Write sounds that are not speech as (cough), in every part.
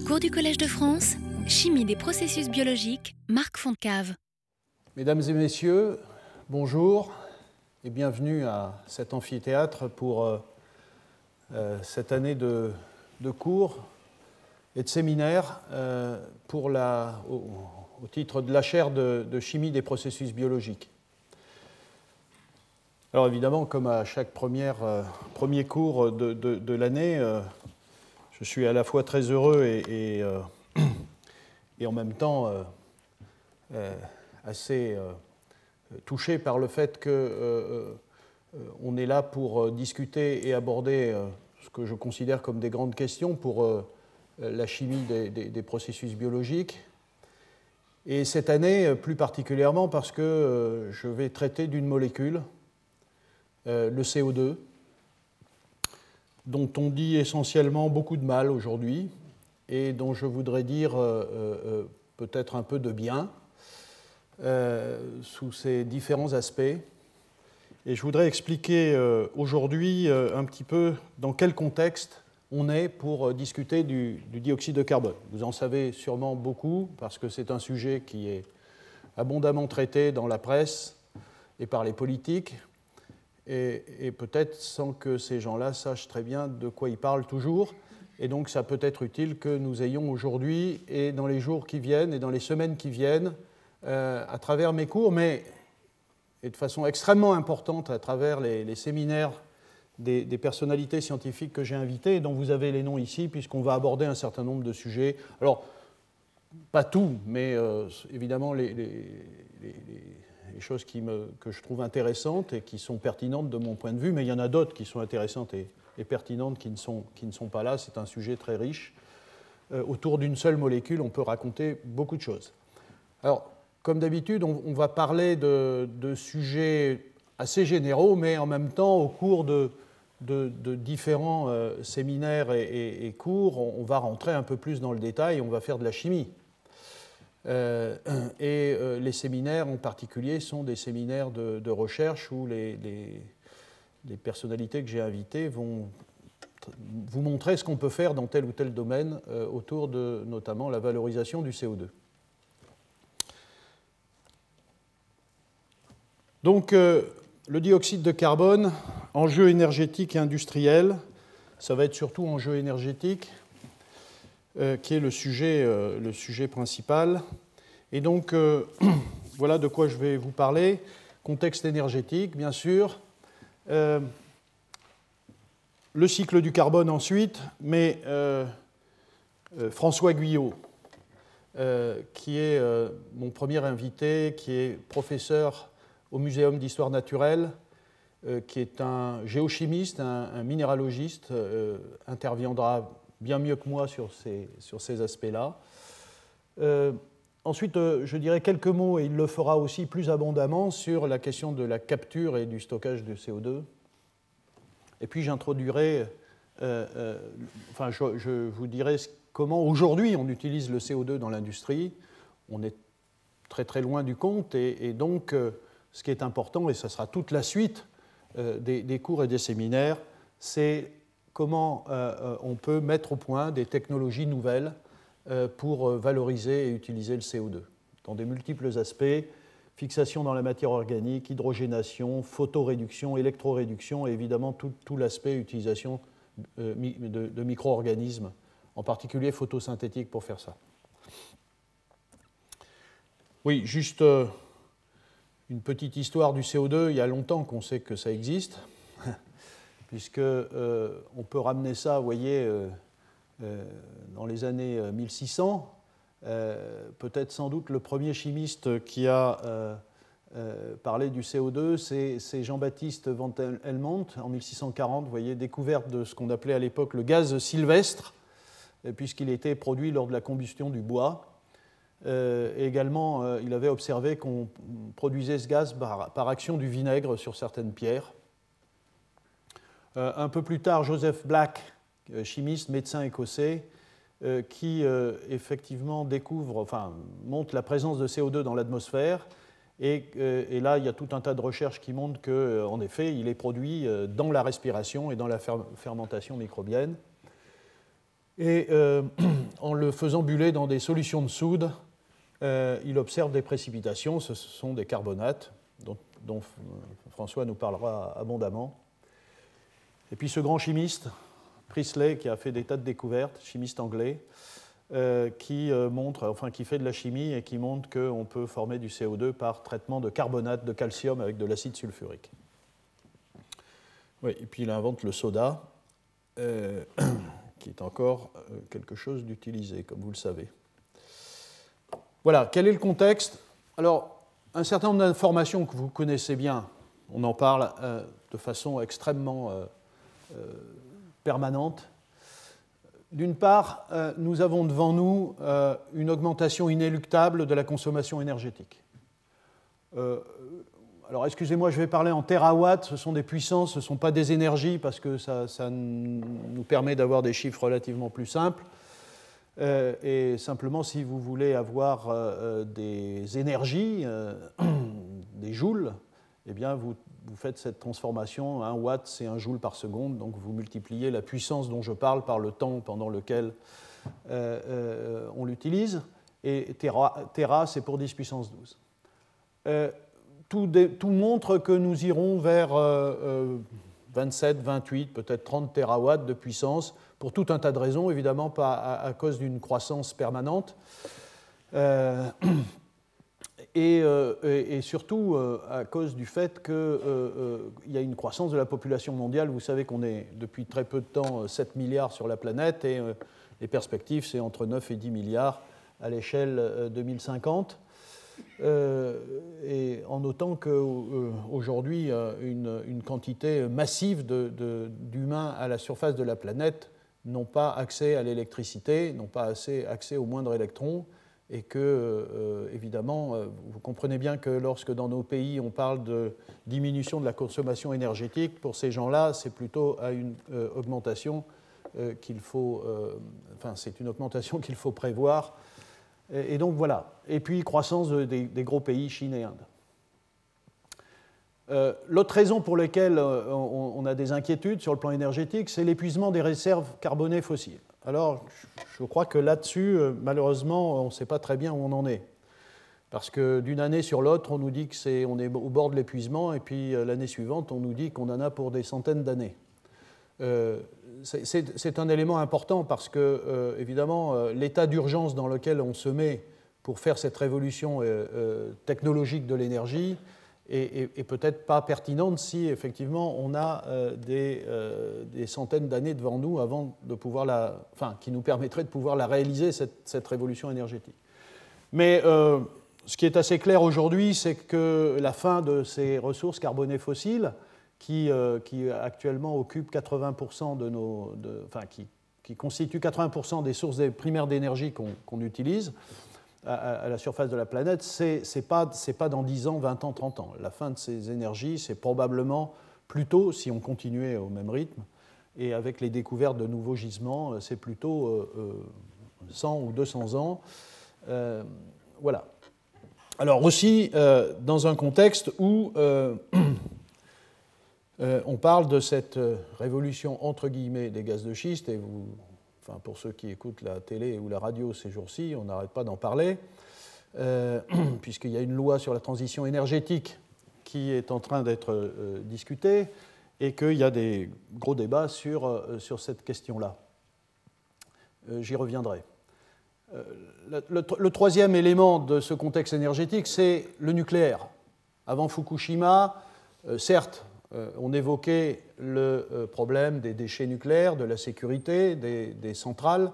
Cours du Collège de France, Chimie des processus biologiques, Marc Foncave. Mesdames et messieurs, bonjour et bienvenue à cet amphithéâtre pour euh, euh, cette année de, cours et de séminaires euh, au, titre de la chaire de, chimie des processus biologiques. Alors évidemment, comme à chaque premier cours de, l'année, je suis à la fois très heureux et, et (clears throat) en même temps assez touché par le fait qu'on euh, euh, est là pour euh, discuter et aborder ce que je considère comme des grandes questions pour la chimie des, processus biologiques. Et cette année, plus particulièrement parce que je vais traiter d'une molécule, le CO2, dont on dit essentiellement beaucoup de mal aujourd'hui et dont je voudrais dire peut-être un peu de bien. Euh, sous ces différents aspects. Et je voudrais expliquer euh, aujourd'hui euh, un petit peu dans quel contexte on est pour discuter du, dioxyde de carbone. Vous en savez sûrement beaucoup parce que c'est un sujet qui est abondamment traité dans la presse et par les politiques, et, peut-être sans que ces gens-là sachent très bien de quoi ils parlent toujours. Et donc ça peut être utile que nous ayons aujourd'hui et dans les jours qui viennent et dans les semaines qui viennent euh, à travers mes cours, mais de façon extrêmement importante à travers les, séminaires des, personnalités scientifiques que j'ai invitées, dont vous avez les noms ici, puisqu'on va aborder un certain nombre de sujets. Alors, pas tout, mais euh, évidemment les, choses qui me, que je trouve intéressantes et qui sont pertinentes de mon point de vue, mais il y en a d'autres qui sont intéressantes et, pertinentes qui ne, sont, pas là. C'est un sujet très riche. Euh, autour d'une seule molécule, on peut raconter beaucoup de choses. Alors, comme d'habitude, on, va parler de, sujets assez généraux, mais en même temps, au cours de, différents euh, séminaires et, cours, on, va rentrer un peu plus dans le détail, on va faire de la chimie. Euh, et euh, les séminaires en particulier sont des séminaires de, recherche où les, personnalités que j'ai invitées vont vous montrer ce qu'on peut faire dans tel ou tel domaine autour de notamment la valorisation du CO2. Donc, euh, le dioxyde de carbone, enjeu énergétique et industriel, ça va être surtout enjeu énergétique, euh, qui est le sujet, euh, le sujet principal. Et donc, (clears throat) voilà de quoi je vais vous parler. Contexte énergétique, bien sûr. le cycle du carbone ensuite, mais François Guyot, qui est mon premier invité, qui est professeur au Muséum d'histoire naturelle, euh, qui est un géochimiste, un, minéralogiste, euh, interviendra bien mieux que moi sur ces, sur ces aspects-là. Euh, ensuite, je dirais quelques mots, et il le fera aussi plus abondamment, sur la question de la capture et du stockage de CO2. Et puis j'introduirai, enfin je, vous dirai comment aujourd'hui on utilise le CO2 dans l'industrie. On est très très loin du compte, et, donc ce qui est important, et ce sera toute la suite euh, des, cours et des séminaires, c'est comment euh, euh, on peut mettre au point des technologies nouvelles pour valoriser et utiliser le CO2 dans des multiples aspects, fixation dans la matière organique, hydrogénation, photoréduction, électroréduction et évidemment tout, l'aspect utilisation de, de micro-organismes, en particulier photosynthétiques pour faire ça. Oui, juste une petite histoire du CO2, il y a longtemps qu'on sait que ça existe, (laughs) puisque euh, on peut ramener ça, vous voyez, euh, euh, dans les années 1600. Peut-être sans doute le premier chimiste qui a parlé du CO2, c'est Jean-Baptiste van Helmont en 1640, vous voyez, découverte de ce qu'on appelait à l'époque le gaz sylvestre, puisqu'il était produit lors de la combustion du bois. Euh, également, il avait observé qu'on produisait ce gaz par, action du vinaigre sur certaines pierres. Euh, un peu plus tard, Joseph Black, chimiste, médecin écossais, qui effectivement découvre, enfin, montre la présence de CO2 dans l'atmosphère. Et, et, là, il y a tout un tas de recherches qui montrent qu'en effet, il est produit dans la respiration et dans la fermentation microbienne. Et (clears throat) en le faisant buller dans des solutions de soude, il observe des précipitations, ce sont des carbonates, dont, François nous parlera abondamment. Et puis ce grand chimiste, Priestley, qui a fait des tas de découvertes, chimiste anglais, qui montre, enfin qui fait de la chimie et qui montre qu'on peut former du CO2 par traitement de carbonate de calcium avec de l'acide sulfurique. Oui, et puis il invente le soda, euh, (clears throat) qui est encore euh, quelque chose d'utilisé, comme vous le savez. Voilà, quel est le contexte? Alors, un certain nombre d'informations que vous connaissez bien, on en parle euh, de façon extrêmement permanente. D'une part, nous avons devant nous une augmentation inéluctable de la consommation énergétique. Alors excusez-moi, je vais parler en terawatts, ce sont des puissances, ce ne sont pas des énergies, parce que ça, nous permet d'avoir des chiffres relativement plus simples. Euh, et simplement, si vous voulez avoir euh, euh, des énergies, (clears throat) des joules, eh bien, vous, vous, faites cette transformation. Un watt, c'est un joule par seconde, donc vous multipliez la puissance dont je parle par le temps pendant lequel on l'utilise. Et tera, c'est pour 10 puissance 12 tout, montre que nous irons vers 27, euh, 28, euh, peut-être 30 terawatts de puissance, pour tout un tas de raisons, évidemment pas à, cause d'une croissance permanente. Euh, et, surtout à cause du fait qu'il y a une croissance de la population mondiale. Vous savez qu'on est depuis très peu de temps 7 milliards sur la planète et les perspectives, c'est entre 9 et 10 milliards à l'échelle 2050. Euh, et en notant qu'aujourd'hui, euh, une, quantité massive d'humains à la surface de la planète n'ont pas accès à l'électricité, n'ont pas assez accès aux moindres électrons, et que, euh, évidemment, vous comprenez bien que lorsque dans nos pays on parle de diminution de la consommation énergétique, pour ces gens-là, c'est plutôt à une augmentation qu'il faut, enfin, c'est une augmentation (laughs) qu'il faut prévoir et, donc voilà. Et puis croissance des, gros pays, Chine et Inde. Euh, l'autre raison pour laquelle euh, on, a des inquiétudes sur le plan énergétique, c'est l'épuisement des réserves carbonées fossiles. Alors, je crois que là-dessus, euh, malheureusement, on ne sait pas très bien où on en est. Parce que d'une année sur l'autre, on nous dit qu'on est, on est au bord de l'épuisement, et puis l'année suivante, on nous dit qu'on en a pour des centaines d'années c'est un élément important parce que, euh, évidemment, euh, l'état d'urgence dans lequel on se met pour faire cette révolution euh, technologique de l'énergie est, peut-être pas pertinente si, effectivement, on a des, centaines d'années devant nous avant de pouvoir la, enfin, qui nous permettraient de pouvoir la réaliser, cette, cette révolution énergétique. Mais ce qui est assez clair aujourd'hui, c'est que la fin de ces ressources carbonées fossiles euh, qui, actuellement occupe 80% de nos, enfin, qui, qui, constitue 80% des sources primaires d'énergie qu'on utilise à, la surface de la planète, ce n'est pas, pas dans 10 ans, 20 ans, 30 ans. La fin de ces énergies, c'est probablement plutôt, si on continuait au même rythme, et avec les découvertes de nouveaux gisements, c'est plutôt 100 euh, euh, ou 200 ans. voilà. Alors aussi, dans un contexte où (clears throat) euh, on parle de cette euh, révolution entre guillemets des gaz de schiste, et vous, enfin, pour ceux qui écoutent la télé ou la radio ces jours-ci, on n'arrête pas d'en parler, euh, (clears throat) puisqu'il y a une loi sur la transition énergétique qui est en train d'être discutée, et qu'il y a des gros débats sur, sur cette question-là. J'y reviendrai. Le, troisième élément de ce contexte énergétique, c'est le nucléaire. Avant Fukushima, certes, euh, on évoquait le euh, problème des déchets nucléaires, de la sécurité des, centrales,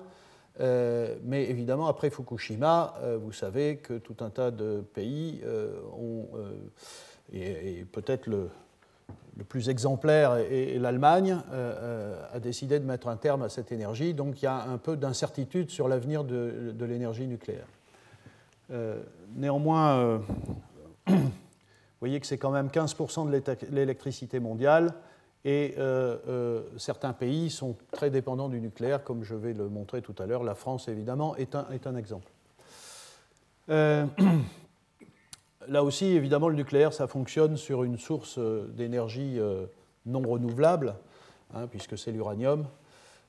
euh, mais évidemment, après Fukushima, vous savez que tout un tas de pays ont, et, peut-être le, plus exemplaire est, l'Allemagne, a décidé de mettre un terme à cette énergie. Donc il y a un peu d'incertitude sur l'avenir de l'énergie nucléaire. néanmoins, (clears throat) vous voyez que c'est quand même 15% de l'électricité mondiale et euh, euh, certains pays sont très dépendants du nucléaire, comme je vais le montrer tout à l'heure. La France, évidemment, est un, est un exemple. Euh, (clears throat) là aussi, évidemment, le nucléaire, ça fonctionne sur une source d'énergie non renouvelable, hein, puisque c'est l'uranium.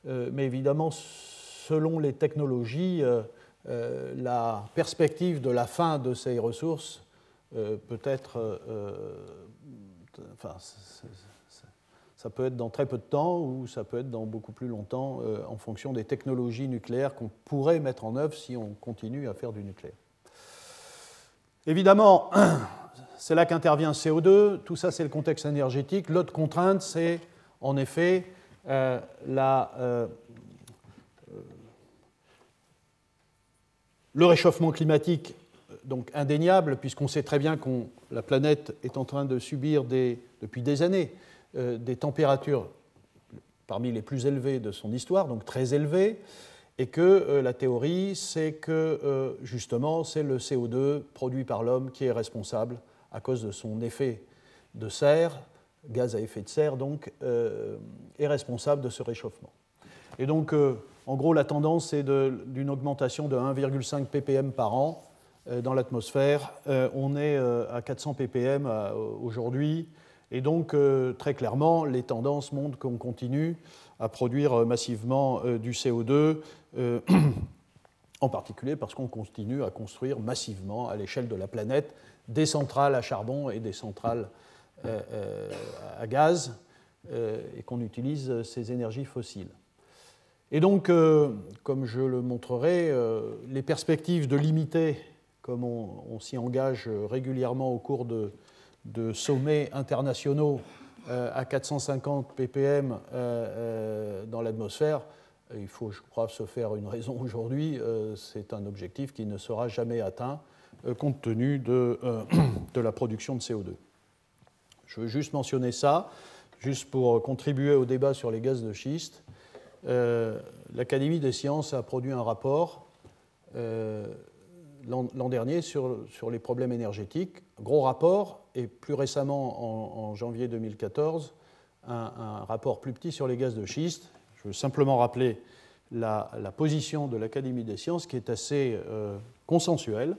mais évidemment, selon les technologies, la perspective de la fin de ces ressources peut être enfin, ça peut être dans très peu de temps ou ça peut être dans beaucoup plus longtemps euh, en fonction des technologies nucléaires qu'on pourrait mettre en œuvre si on continue à faire du nucléaire. Évidemment, (clears throat) c'est là qu'intervient CO2, tout ça c'est le contexte énergétique. L'autre contrainte, c'est en effet euh, la, euh, le réchauffement climatique donc indéniable, puisqu'on sait très bien que la planète est en train de subir depuis des années euh, des températures parmi les plus élevées de son histoire, donc très élevées, et que euh, la théorie, c'est que euh, justement, c'est le CO2 produit par l'homme qui est responsable à cause de son effet de serre, gaz à effet de serre, donc, est responsable de ce réchauffement. Et donc, en gros, la tendance est d'une augmentation de 1,5 ppm par an dans l'atmosphère. on est à 400 ppm aujourd'hui. Et donc, euh, très clairement, les tendances montrent qu'on continue à produire euh, massivement euh, du CO2, (clears throat) en particulier parce qu'on continue à construire massivement à l'échelle de la planète des centrales à charbon et des centrales à gaz, et qu'on utilise ces énergies fossiles. Et donc, comme je le montrerai, les perspectives de limiter, comme on s'y engage régulièrement au cours de, sommets internationaux euh, à 450 ppm euh, euh, dans l'atmosphère, il faut, je crois, se faire une raison aujourd'hui, c'est un objectif qui ne sera jamais atteint compte tenu de, (clears throat) de, la production de CO2. Je veux juste mentionner ça, juste pour contribuer au débat sur les gaz de schiste. L'Académie des sciences a produit un rapport l'an dernier sur, les problèmes énergétiques. Gros rapport, et plus récemment, en, janvier 2014, un, rapport plus petit sur les gaz de schiste. Je veux simplement rappeler la, position de l'Académie des sciences qui est assez euh, consensuelle,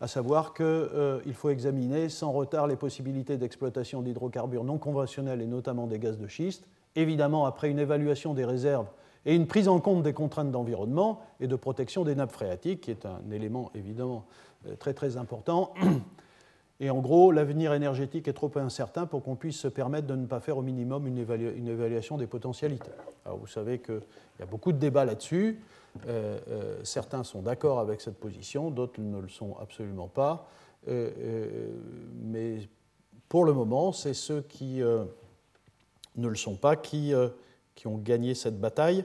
à savoir qu'il euh, faut examiner sans retard les possibilités d'exploitation d'hydrocarbures non conventionnels et notamment des gaz de schiste, évidemment après une évaluation des réserves et une prise en compte des contraintes d'environnement et de protection des nappes phréatiques, qui est un élément évidemment euh, très très important. Et en gros, l'avenir énergétique est trop incertain pour qu'on puisse se permettre de ne pas faire au minimum une, évaluation des potentialités. Alors vous savez qu'il y a beaucoup de débats là-dessus. Euh, euh, certains sont d'accord avec cette position, d'autres ne le sont absolument pas. mais pour le moment, c'est ceux qui ne le sont pas qui qui ont gagné cette bataille,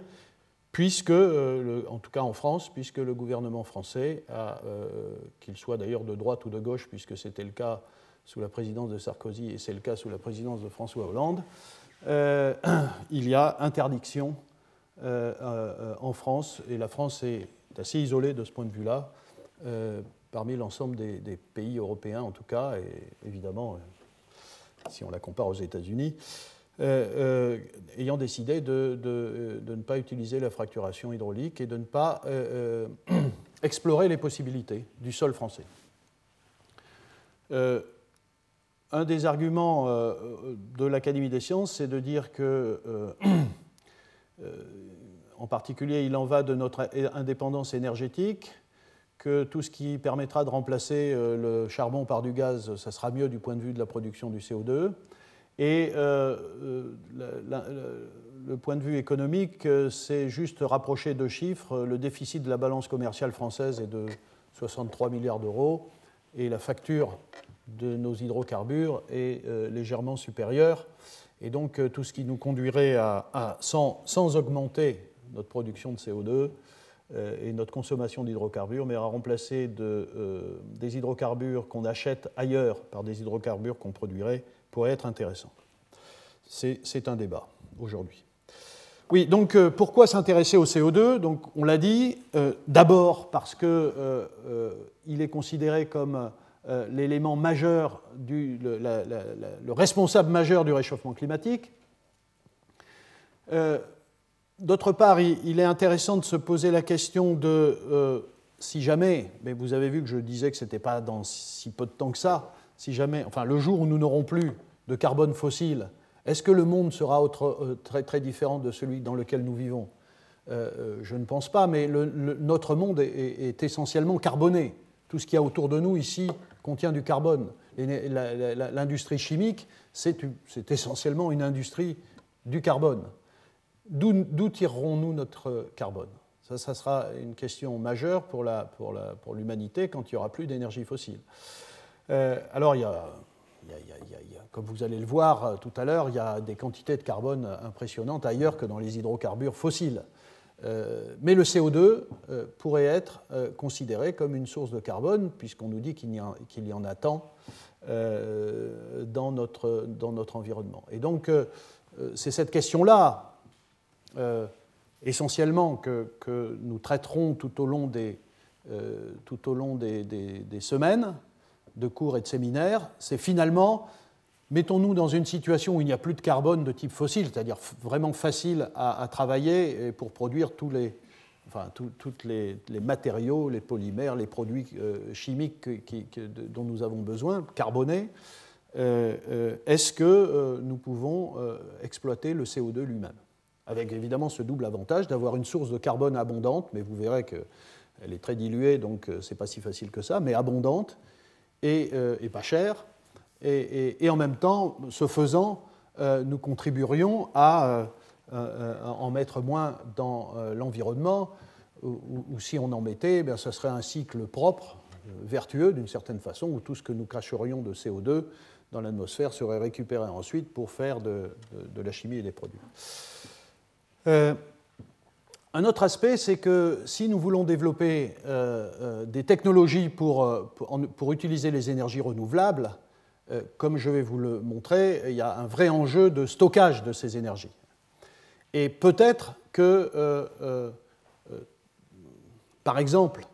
puisque, euh, en tout cas en France, puisque le gouvernement français, euh, qu'il soit d'ailleurs de droite ou de gauche, puisque c'était le cas sous la présidence de Sarkozy et c'est le cas sous la présidence de François Hollande, euh, (clears throat) il y a interdiction en France, et la France est assez isolée de ce point de vue-là, parmi l'ensemble des, des, pays européens en tout cas, et évidemment, si on la compare aux États-Unis. Euh, euh, ayant décidé de, ne pas utiliser la fracturation hydraulique et de ne pas euh, (clears throat) explorer les possibilités du sol français. un des arguments de l'Académie des sciences, c'est de dire que, (clears throat) en particulier, il en va de notre indépendance énergétique, que tout ce qui permettra de remplacer le charbon par du gaz, ça sera mieux du point de vue de la production du CO2 et euh, euh, le point de vue économique, euh, c'est juste rapprocher deux chiffres. Le déficit de la balance commerciale française est de 63 milliards d'euros et la facture de nos hydrocarbures est légèrement supérieure. Et donc tout ce qui nous conduirait à, sans, augmenter notre production de CO2 et notre consommation d'hydrocarbures, mais à remplacer de, des hydrocarbures qu'on achète ailleurs par des hydrocarbures qu'on produirait pourrait être intéressant. C'est un débat aujourd'hui. Oui, donc euh, pourquoi s'intéresser au CO2 Donc, On l'a dit, euh, d'abord parce qu'il euh, est considéré comme l'élément majeur, du, le, le, responsable majeur du réchauffement climatique. D'autre part, il, il, est intéressant de se poser la question de si jamais, mais vous avez vu que je disais que ce n'était pas dans si peu de temps que ça, si jamais, enfin le jour où nous n'aurons plus de carbone fossile, est-ce que le monde sera euh, très, très différent de celui dans lequel nous vivons? Je ne pense pas, mais notre monde est, essentiellement carboné. Tout ce qu'il y a autour de nous ici contient du carbone. L'industrie chimique, c'est essentiellement une industrie du carbone. D'où tirerons-nous notre carbone? Ça, sera une question majeure pour l'humanité quand il n'y aura plus d'énergie fossile. alors, il y, a, comme vous allez le voir tout à l'heure, il y a des quantités de carbone impressionnantes ailleurs que dans les hydrocarbures fossiles. Euh, mais le CO2 euh, pourrait être euh, considéré comme une source de carbone, puisqu'on nous dit qu'il y, en a tant dans notre, environnement. Et donc, c'est cette question-là, essentiellement, que, nous traiterons tout au long des semaines de cours et de séminaires. C'est finalement Mettons-nous dans une situation où il n'y a plus de carbone de type fossile, c'est-à-dire vraiment facile à, travailler pour produire tous les, enfin, les, matériaux, les polymères, les produits euh, chimiques dont nous avons besoin, carbonés. Euh, euh, est-ce que nous pouvons exploiter le CO2 lui-même? Avec évidemment ce double avantage d'avoir une source de carbone abondante, mais vous verrez qu'elle est très diluée, donc ce n'est pas si facile que ça, mais abondante et, et pas chère et, en même temps, ce faisant, euh, nous contribuerions à euh, euh, en mettre moins dans l'environnement, ou, si on en mettait, eh ce serait un cycle propre, vertueux d'une certaine façon, où tout ce que nous cracherions de CO2 dans l'atmosphère serait récupéré ensuite pour faire de, la chimie et des produits. Un autre aspect, c'est que si nous voulons développer des technologies pour, pour, utiliser les énergies renouvelables, euh, comme je vais vous le montrer, il y a un vrai enjeu de stockage de ces énergies. Et peut-être que, euh, euh, par exemple,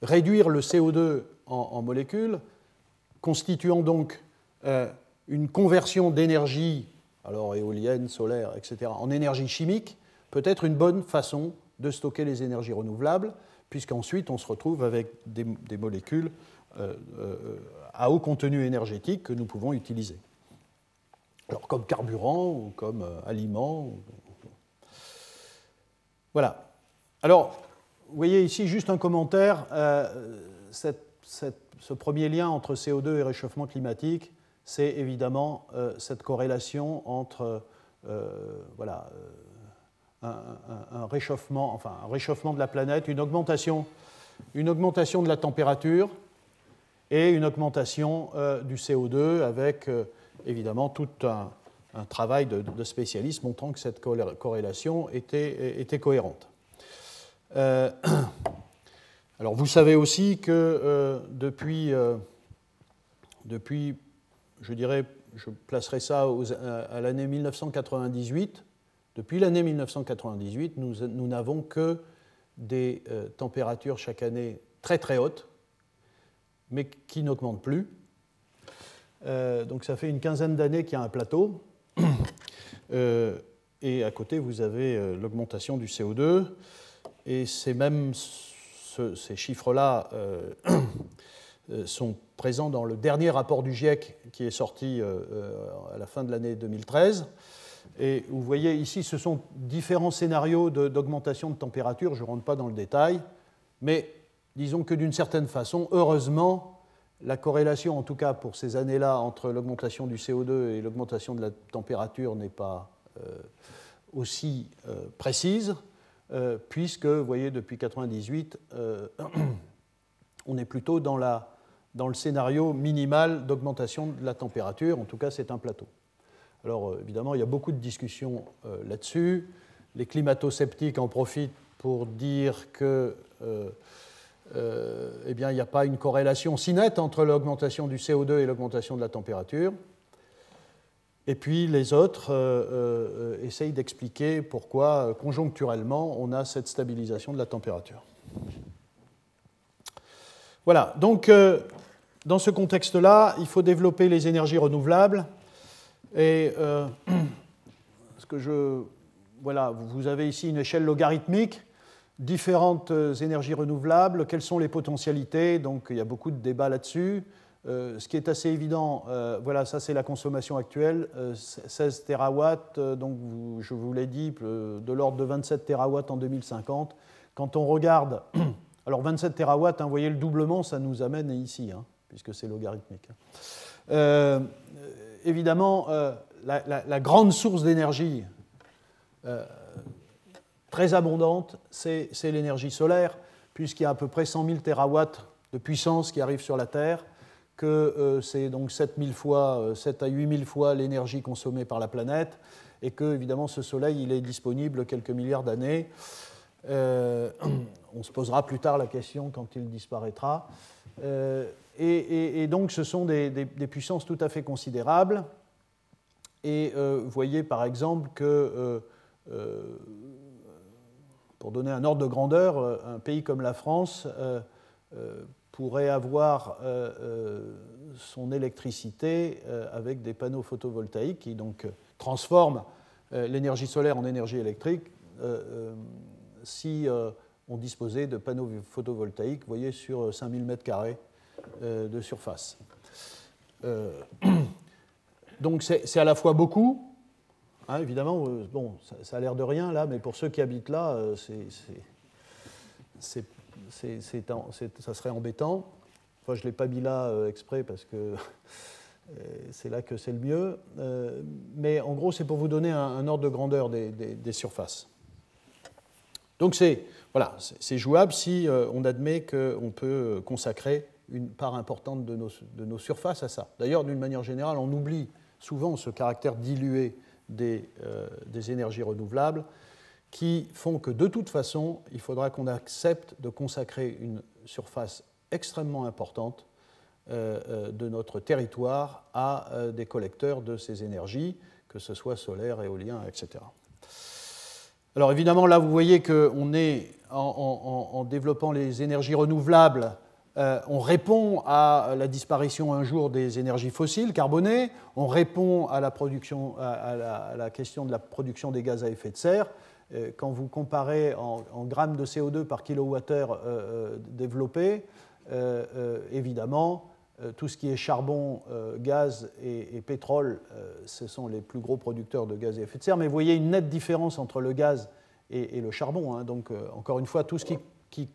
réduire le CO2 en, molécules, constituant donc une conversion d'énergie, alors éolienne, solaire, etc., en énergie chimique, peut être une bonne façon de stocker les énergies renouvelables, puisqu'ensuite on se retrouve avec des, molécules à haut contenu énergétique que nous pouvons utiliser. Alors comme carburant ou comme euh, aliment. Voilà. Alors, vous voyez ici juste un commentaire. Euh, ce premier lien entre CO2 et réchauffement climatique, c'est évidemment euh, cette corrélation entre voilà, un, réchauffement, enfin, un réchauffement de la planète, une augmentation, de la température et une augmentation euh, du CO2 avec euh, évidemment tout un, travail de, spécialistes montrant que cette corrélation était, cohérente. Euh, (clears throat) alors vous savez aussi que depuis, depuis, je dirais, je placerai ça à l'année 1998, depuis l'année 1998, nous n'avons que des températures chaque année très très hautes, mais qui n'augmente plus. Euh, donc ça fait une quinzaine d'années qu'il y a un plateau. (coughs) Euh, et à côté, vous avez euh, l'augmentation du CO2. Et ces ces chiffres-là (coughs) sont présents dans le dernier rapport du GIEC qui est sorti à la fin de l'année 2013. Et vous voyez ici, ce sont différents scénarios d'augmentation de, température. Je ne rentre pas dans le détail, mais disons que d'une certaine façon, heureusement, la corrélation, en tout cas pour ces années-là, entre l'augmentation du CO2 et l'augmentation de la température n'est pas euh, aussi euh, précise, euh, puisque, vous voyez, depuis 1998, (clears throat) on est plutôt dans le scénario minimal d'augmentation de la température, en tout cas c'est un plateau. Alors évidemment, il y a beaucoup de discussions là-dessus. Les climato-sceptiques en profitent pour dire que euh, eh n'y a pas une corrélation si nette entre l'augmentation du CO2 et l'augmentation de la température. Et puis les autres euh, euh, essayent d'expliquer pourquoi, conjoncturellement, on a cette stabilisation de la température. Voilà, donc dans ce contexte-là, il faut développer les énergies renouvelables. Et (clears throat) ce que je, voilà, vous avez ici une échelle logarithmique différentes euh, énergies renouvelables, quelles sont les potentialités, donc il y a beaucoup de débats là-dessus. ce qui est assez évident, voilà, ça c'est la consommation actuelle, 16 terawatts, donc je vous l'ai dit, de l'ordre de 27 terawatts en 2050. Quand on regarde, (clears throat) alors 27 terawatts, hein, vous voyez le doublement, ça nous amène ici, hein, puisque c'est logarithmique. Évidemment, la, grande source d'énergie très abondante, c'est l'énergie solaire, puisqu'il y a à peu près 100 000 terawatts de puissance qui arrivent sur la Terre, que euh, c'est donc 7, fois, 7 euh, à 8 000 fois l'énergie consommée par la planète, et que évidemment ce Soleil il est disponible quelques milliards d'années. Euh, (clears throat) on se posera plus tard la question quand il disparaîtra. Et, donc ce sont des, puissances tout à fait considérables. Et vous voyez par exemple que pour donner un ordre de grandeur, euh, un pays comme la France euh, euh, pourrait avoir son électricité avec des panneaux photovoltaïques qui donc transforment l'énergie solaire en énergie électrique si on disposait de panneaux photovoltaïques, vous voyez, sur 5000 m2 de surface. (clears throat) donc c'est à la fois beaucoup, Hein, évidemment, euh, bon, ça, a l'air de rien là, mais pour ceux qui habitent là, euh, ça serait embêtant. Enfin, je ne l'ai pas mis là euh, exprès parce que (laughs) c'est là que c'est le mieux. mais en gros, c'est pour vous donner un, ordre de grandeur des, surfaces. Donc c'est voilà, c'est jouable si on admet qu'on peut consacrer une part importante de nos, de nos surfaces à ça. D'ailleurs, d'une manière générale, on oublie souvent ce caractère dilué euh, des, énergies renouvelables qui font que de toute façon, il faudra qu'on accepte de consacrer une surface extrêmement importante euh, euh, de notre territoire à des collecteurs de ces énergies, que ce soit solaire, éolien, etc. Alors évidemment, là, vous voyez qu'on est, en, développant les énergies renouvelables, euh, on répond à la disparition un jour des énergies fossiles carbonées, on répond à la, question de la production des gaz à effet de serre. Euh, quand vous comparez en, grammes de CO2 par kilowattheure euh, développé, évidemment, tout ce qui est charbon, gaz et, pétrole, ce sont les plus gros producteurs de gaz à effet de serre. Mais vous voyez une nette différence entre le gaz et, le charbon. Hein. Donc, encore une fois, tout ce qui, euh,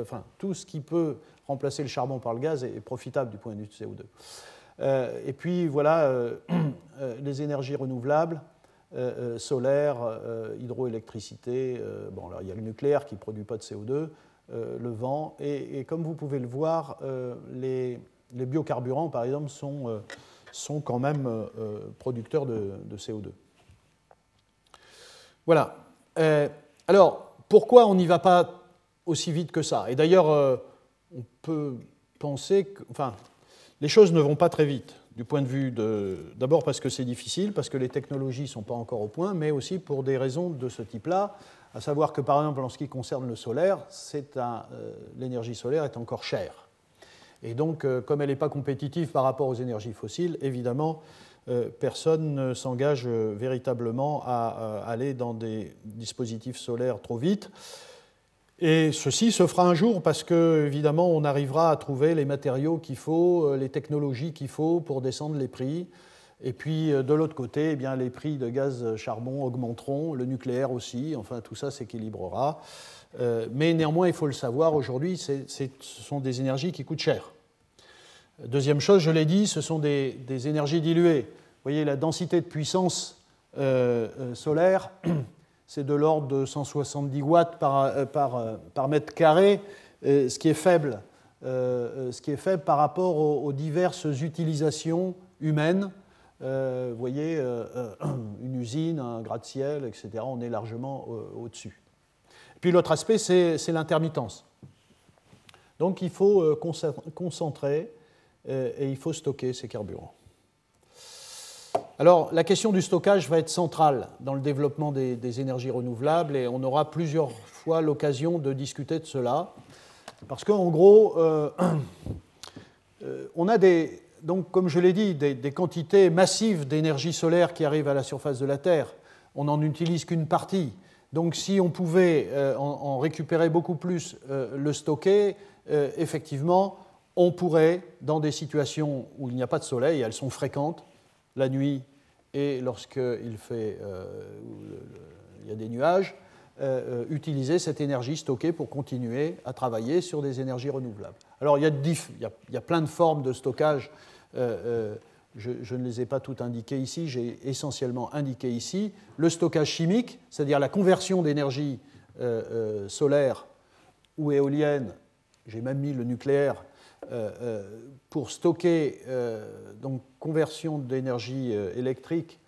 enfin, tout ce qui peut remplacer le charbon par le gaz est, profitable du point de vue du CO2. Euh, et puis voilà, euh, (clears throat) les énergies renouvelables, solaire, hydroélectricité, bon, alors il y a le nucléaire qui ne produit pas de CO2, le vent, et, comme vous pouvez le voir, les, biocarburants, par exemple, sont, sont quand même producteurs de, CO2. Voilà. alors, pourquoi on n'y va pas aussi vite que ça. Et d'ailleurs, euh, on peut penser que. Enfin, les choses ne vont pas très vite, du point de vue de. D'abord parce que c'est difficile, parce que les technologies ne sont pas encore au point, mais aussi pour des raisons de ce type-là, à savoir que, par exemple, en ce qui concerne le solaire, euh, l'énergie solaire est encore chère. Et donc, euh, comme elle n'est pas compétitive par rapport aux énergies fossiles, évidemment, personne ne s'engage véritablement à aller dans des dispositifs solaires trop vite. Et ceci se fera un jour parce que, évidemment, on arrivera à trouver les matériaux qu'il faut, euh, les technologies qu'il faut pour descendre les prix. Et puis, euh, de l'autre côté, eh bien, les prix de gaz charbon augmenteront, le nucléaire aussi, enfin, tout ça s'équilibrera. Euh, mais néanmoins, il faut le savoir, aujourd'hui, ce sont des énergies qui coûtent cher. Deuxième chose, je l'ai dit, ce sont des, énergies diluées. Vous voyez, la densité de puissance solaire c'est de l'ordre de 170 watts par, euh, euh, par, mètre carré, euh, ce qui est faible. ce qui est faible par rapport aux, diverses utilisations humaines. vous voyez, (clears throat) une usine, un gratte-ciel, etc., on est largement au-dessus. Puis l'autre aspect, c'est l'intermittence. Donc il faut concentrer et il faut stocker ces carburants. Alors, la question du stockage va être centrale dans le développement des, énergies renouvelables et on aura plusieurs fois l'occasion de discuter de cela. Parce qu'en gros, euh, (clears throat) euh, on a des, comme je l'ai dit, des, quantités massives d'énergie solaire qui arrivent à la surface de la Terre. On n'en utilise qu'une partie. Donc, si on pouvait euh, en, récupérer beaucoup plus, le stocker, effectivement, on pourrait, dans des situations où il n'y a pas de soleil, elles sont fréquentes, la nuit et lorsqu'il fait, il y a des nuages, utiliser cette énergie stockée pour continuer à travailler sur des énergies renouvelables. Alors il y a, plein de formes de stockage je, ne les ai pas toutes indiquées ici, j'ai essentiellement indiqué ici le stockage chimique, c'est-à-dire la conversion d'énergie euh, euh, solaire ou éolienne, j'ai même mis le nucléaire, euh, pour stocker, donc conversion d'énergie électrique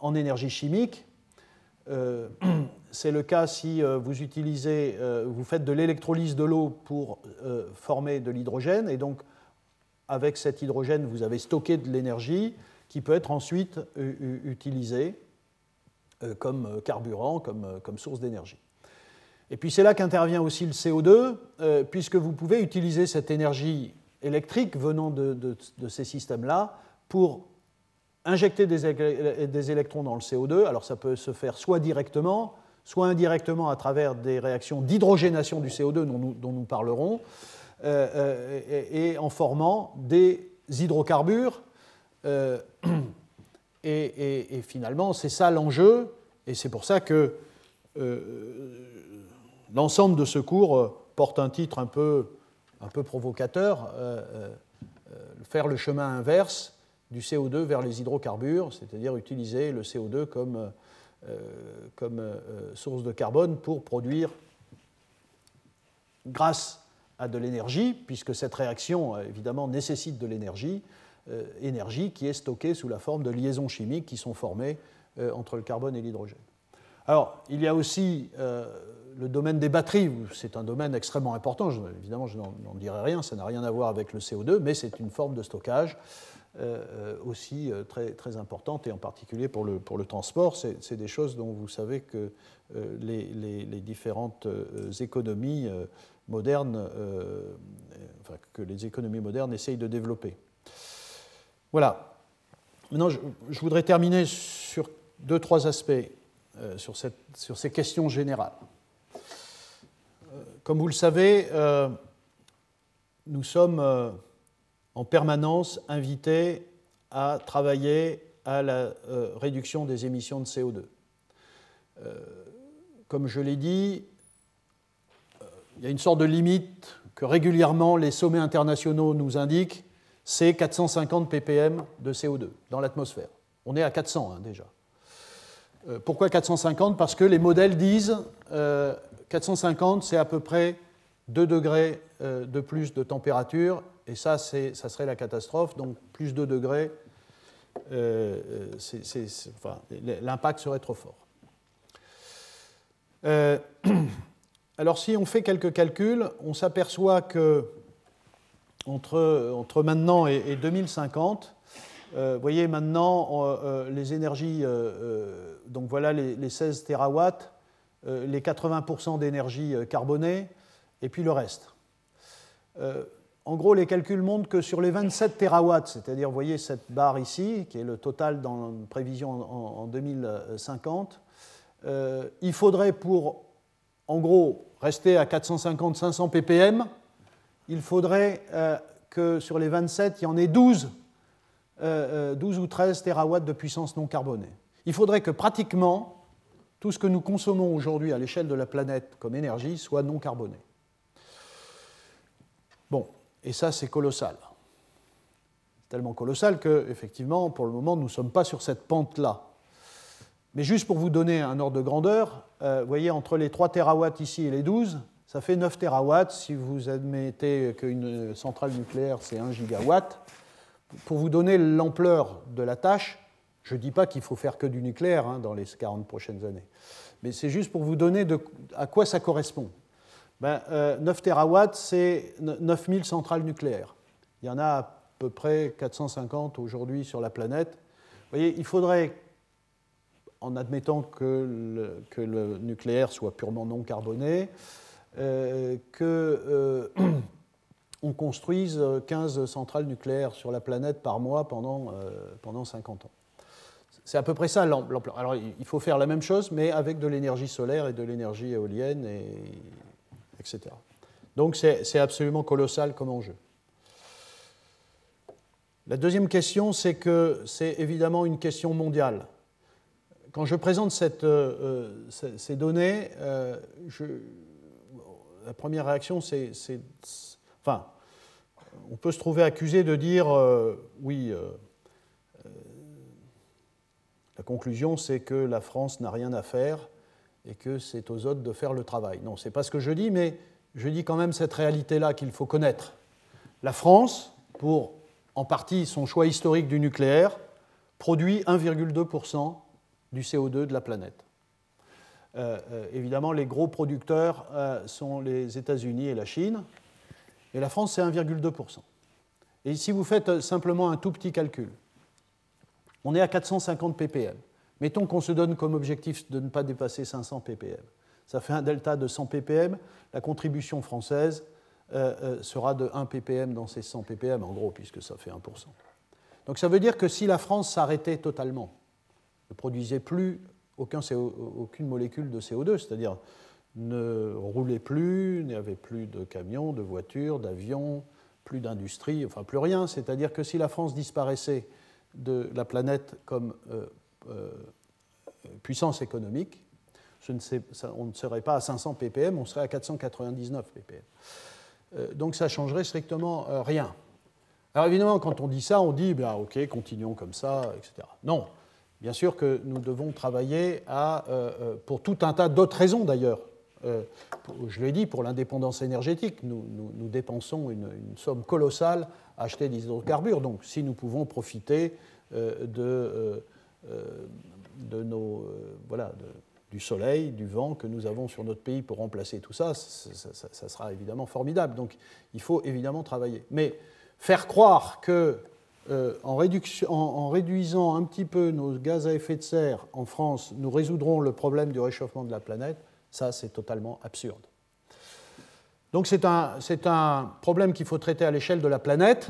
en énergie chimique. (clears throat) C'est le cas si vous utilisez, vous faites de l'électrolyse de l'eau pour former de l'hydrogène, et donc avec cet hydrogène, vous avez stocké de l'énergie qui peut être ensuite euh, utilisée euh, comme euh, carburant, comme, comme source d'énergie. Et puis c'est là qu'intervient aussi le CO2, puisque vous pouvez utiliser cette énergie électrique venant de, ces systèmes-là pour injecter des, électrons dans le CO2. Alors ça peut se faire soit directement, soit indirectement à travers des réactions d'hydrogénation du CO2 dont nous parlerons. Euh, euh, et, en formant des hydrocarbures. Euh, et, finalement, c'est ça l'enjeu, et c'est pour ça que l'ensemble de ce cours porte un titre un peu, un peu provocateur, faire le chemin inverse du CO2 vers les hydrocarbures, c'est-à-dire utiliser le CO2 comme, comme source de carbone pour produire, grâce à de l'énergie, puisque cette réaction, euh, évidemment, nécessite de l'énergie, euh, énergie qui est stockée sous la forme de liaisons chimiques qui sont formées euh, entre le carbone et l'hydrogène. Alors, il y a aussi le domaine des batteries, c'est un domaine extrêmement important, évidemment, je n'en dirai rien, ça n'a rien à voir avec le CO2, mais c'est une forme de stockage aussi très, très importante, et en particulier pour le, transport, c'est des choses dont vous savez que les, différentes économies moderne, euh, que les économies modernes essayent de développer. Voilà. Maintenant, je, voudrais terminer sur deux, trois aspects euh, sur, ces questions générales. Euh, comme vous le savez, nous sommes en permanence invités à travailler à la réduction des émissions de CO2. comme je l'ai dit, il y a une sorte de limite que régulièrement les sommets internationaux nous indiquent, c'est 450 ppm de CO2 dans l'atmosphère. On est à 400 hein, déjà. Euh, pourquoi 450 Parce que les modèles disent euh, 450, c'est à peu près 2 degrés euh, de plus de température, et ça, ça serait la catastrophe. Donc plus 2 degrés, euh, enfin, l'impact serait trop fort. (clears throat) Alors si on fait quelques calculs, on s'aperçoit que entre, maintenant et, 2050, euh, vous voyez maintenant euh, euh, les énergies, donc voilà les, 16 terawatts, les 80% d'énergie carbonée, et puis le reste. en gros, les calculs montrent que sur les 27 terawatts, c'est-à-dire, vous voyez cette barre ici, qui est le total dans la prévision en, en 2050, il faudrait pour, en gros, rester à 450-500 ppm, il faudrait euh, que sur les 27, il y en ait 12, 12 euh, euh, ou 13 terawatts de puissance non carbonée. Il faudrait que pratiquement tout ce que nous consommons aujourd'hui à l'échelle de la planète comme énergie soit non carboné. Bon, et ça c'est colossal. Tellement colossal que, effectivement, pour le moment, nous ne sommes pas sur cette pente-là. Mais juste pour vous donner un ordre de grandeur, euh, vous voyez, entre les 3 terawatts ici et les 12, ça fait 9 terawatts. Si vous admettez qu'une centrale nucléaire, c'est 1 gigawatt, pour vous donner l'ampleur de la tâche, je ne dis pas qu'il faut faire que du nucléaire hein, dans les 40 prochaines années, mais c'est juste pour vous donner à quoi ça correspond. Ben, 9 euh, terawatts, c'est 9000 centrales nucléaires. Il y en a à peu près 450 aujourd'hui sur la planète. Vous voyez, il faudrait en admettant que le, nucléaire soit purement non carboné, euh, qu'on euh, (clears throat) construise 15 centrales nucléaires sur la planète par mois pendant, euh, pendant 50 ans. C'est à peu près ça l'ampleur. Alors il faut faire la même chose, mais avec de l'énergie solaire et de l'énergie éolienne, et, etc. Donc c'est absolument colossal comme enjeu. La deuxième question, c'est que c'est évidemment une question mondiale. Quand je présente cette, euh, euh, ces données, euh, la première réaction, c'est. Enfin, on peut se trouver accusé de dire oui, la conclusion, c'est que la France n'a rien à faire et que c'est aux autres de faire le travail. Non, ce n'est pas ce que je dis, mais je dis quand même cette réalité-là qu'il faut connaître. La France, pour en partie son choix historique du nucléaire, produit 1,2% du CO2 de la planète. Euh, euh, évidemment, les gros producteurs euh, sont les États-Unis et la Chine, et la France, c'est 1,2%. Et si vous faites simplement un tout petit calcul, on est à 450 ppm. Mettons qu'on se donne comme objectif de ne pas dépasser 500 ppm. Ça fait un delta de 100 ppm. La contribution française sera de 1 ppm dans ces 100 ppm, en gros, puisque ça fait 1%. Donc ça veut dire que si la France s'arrêtait totalement, ne produisait plus aucun aucune molécule de CO2, c'est-à-dire ne roulait plus, n'y avait plus de camions, de voitures, d'avions, plus d'industrie, enfin plus rien. C'est-à-dire que si la France disparaissait de la planète comme euh, euh, puissance économique, on ne serait pas à 500 ppm, on serait à 499 ppm. Euh, donc ça changerait strictement rien. Alors évidemment, quand on dit ça, on dit, ben, ok, continuons comme ça, etc. Non, Bien sûr que nous devons travailler à, pour tout un tas d'autres raisons d'ailleurs. Je l'ai dit, pour l'indépendance énergétique, nous, dépensons une, somme colossale acheter des hydrocarbures. Donc si nous pouvons profiter de nos, voilà, du soleil, du vent que nous avons sur notre pays pour remplacer tout ça, ça, sera évidemment formidable. Donc il faut évidemment travailler. Mais faire croire que euh, en, réduisant un petit peu nos gaz à effet de serre en France, nous résoudrons le problème du réchauffement de la planète, ça c'est totalement absurde. Donc c'est un, problème qu'il faut traiter à l'échelle de la planète,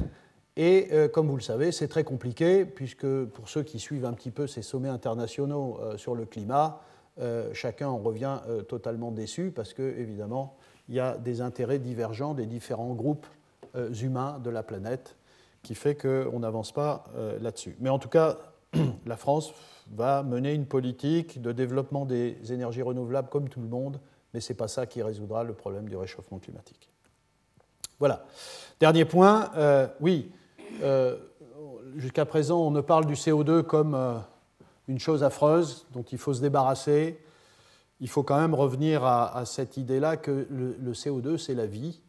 et euh, comme vous le savez, c'est très compliqué, puisque pour ceux qui suivent un petit peu ces sommets internationaux euh, sur le climat, chacun en revient totalement déçu, parce que évidemment, il y a des intérêts divergents des différents groupes humains de la planète qui fait qu'on n'avance pas euh, là-dessus. Mais en tout cas, (clears throat) la France va mener une politique de développement des énergies renouvelables comme tout le monde, mais ce n'est pas ça qui résoudra le problème du réchauffement climatique. Voilà. Dernier point, euh, oui, euh, jusqu'à présent, on ne parle du CO2 comme une chose affreuse dont il faut se débarrasser. Il faut quand même revenir à, cette idée-là que le CO2, c'est la vie,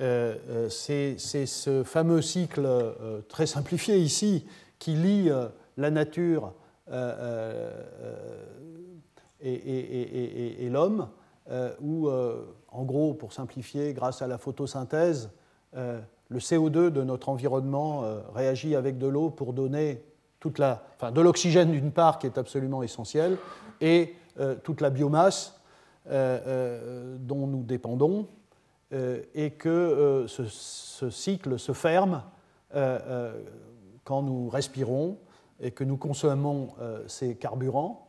euh, euh, c'est ce fameux cycle euh, très simplifié ici qui lie la nature et, l'homme, où, en gros, pour simplifier, grâce à la photosynthèse, le CO2 de notre environnement réagit avec de l'eau pour donner toute la, enfin, de l'oxygène d'une part qui est absolument essentiel, et toute la biomasse dont nous dépendons, euh, et que euh, ce, cycle se ferme euh, quand nous respirons et que nous consommons ces carburants,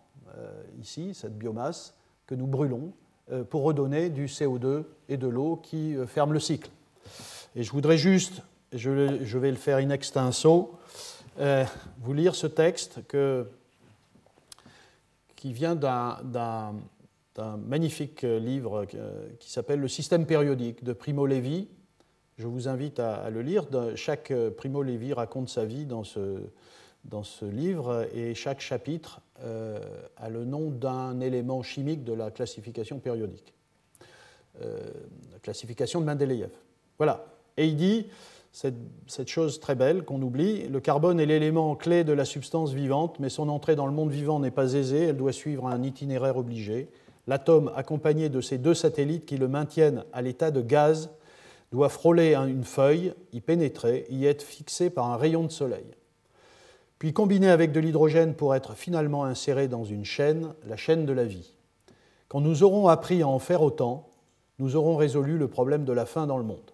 ici, cette biomasse, que nous brûlons pour redonner du CO2 et de l'eau qui ferment le cycle. Et je voudrais juste, je, vais le faire in extenso, vous lire ce texte qui vient d'un un magnifique euh, livre euh, qui s'appelle Le système périodique de Primo Levi. Je vous invite à, le lire. Chaque euh, Primo Levi raconte sa vie dans ce, dans ce livre et chaque chapitre a le nom d'un élément chimique de la classification périodique. la classification de Mendeleïev. Voilà. Et il dit cette, cette chose très belle qu'on oublie le carbone est l'élément clé de la substance vivante, mais son entrée dans le monde vivant n'est pas aisée, elle doit suivre un itinéraire obligé. L'atome, accompagné de ses deux satellites qui le maintiennent à l'état de gaz, doit frôler une feuille, y pénétrer, y être fixé par un rayon de soleil. Puis combiné avec de l'hydrogène pour être finalement inséré dans une chaîne, la chaîne de la vie. Quand nous aurons appris à en faire autant, nous aurons résolu le problème de la faim dans le monde.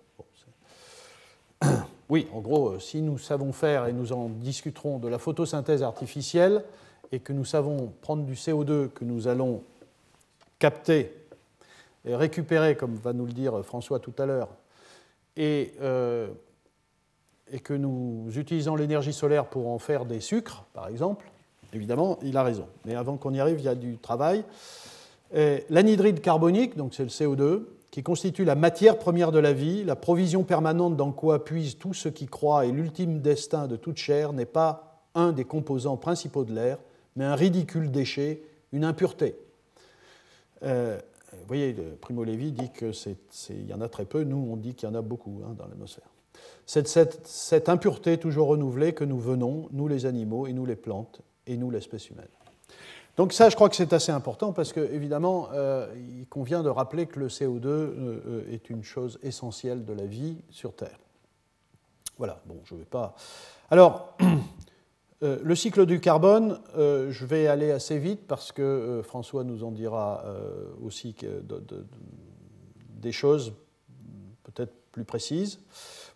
(coughs) oui, en gros, si nous savons faire, et nous en discuterons, de la photosynthèse artificielle, et que nous savons prendre du CO2 que nous allons capter est récupéré, comme va nous le dire François tout à l'heure, et, et, que nous utilisons l'énergie solaire pour en faire des sucres, par exemple, évidemment, il a raison. Mais avant qu'on y arrive, il y a du travail. L'anhydride carbonique, donc c'est le CO2, qui constitue la matière première de la vie, la provision permanente dans quoi puise tout ce qui croit et l'ultime destin de toute chair, n'est pas un des composants principaux de l'air, mais un ridicule déchet, une impureté. Euh, vous voyez, Primo Levi dit qu'il y en a très peu, nous on dit qu'il y en a beaucoup hein, dans l'atmosphère. C'est cette, cette impureté toujours renouvelée que nous venons, nous les animaux et nous les plantes, et nous l'espèce humaine. Donc ça, je crois que c'est assez important parce que, évidemment, euh, il convient de rappeler que le CO2 euh, euh, est une chose essentielle de la vie sur Terre. Voilà, bon, je ne vais pas... Alors, (clears throat) le cycle du carbone, je vais aller assez vite parce que François nous en dira aussi des choses peut-être plus précises.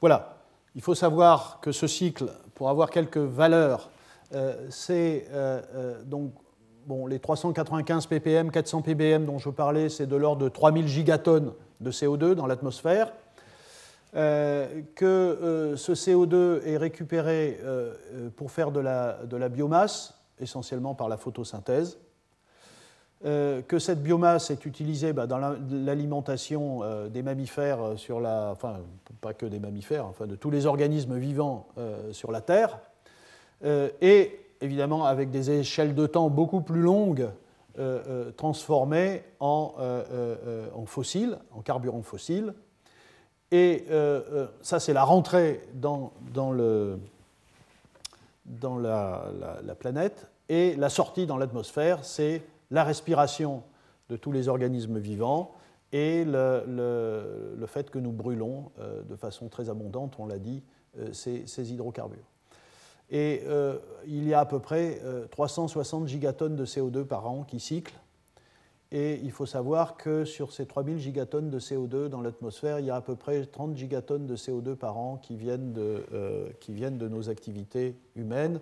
Voilà, il faut savoir que ce cycle, pour avoir quelques valeurs, c'est donc bon, les 395 ppm, 400 ppm dont je parlais, c'est de l'ordre de 3000 gigatonnes de CO2 dans l'atmosphère. Euh, que euh, ce CO2 est récupéré euh, pour faire de la, biomasse, essentiellement par la photosynthèse, que cette biomasse est utilisée bah, dans l'alimentation des mammifères sur la, enfin pas que des mammifères, enfin de tous les organismes vivants sur la Terre, et évidemment avec des échelles de temps beaucoup plus longues, euh, euh, transformées en, euh, en, fossiles, en carburant fossile. Et ça, c'est la rentrée dans, dans, le, dans la, la, planète. Et la sortie dans l'atmosphère, c'est la respiration de tous les organismes vivants et le, fait que nous brûlons de façon très abondante, on l'a dit, ces, ces hydrocarbures. Et euh, il y a à peu près 360 euh, gigatonnes de CO2 par an qui cyclent. Et il faut savoir que sur ces 3000 gigatonnes de CO2 dans l'atmosphère, il y a à peu près 30 gigatonnes de CO2 par an qui viennent de, euh, qui viennent de nos activités humaines.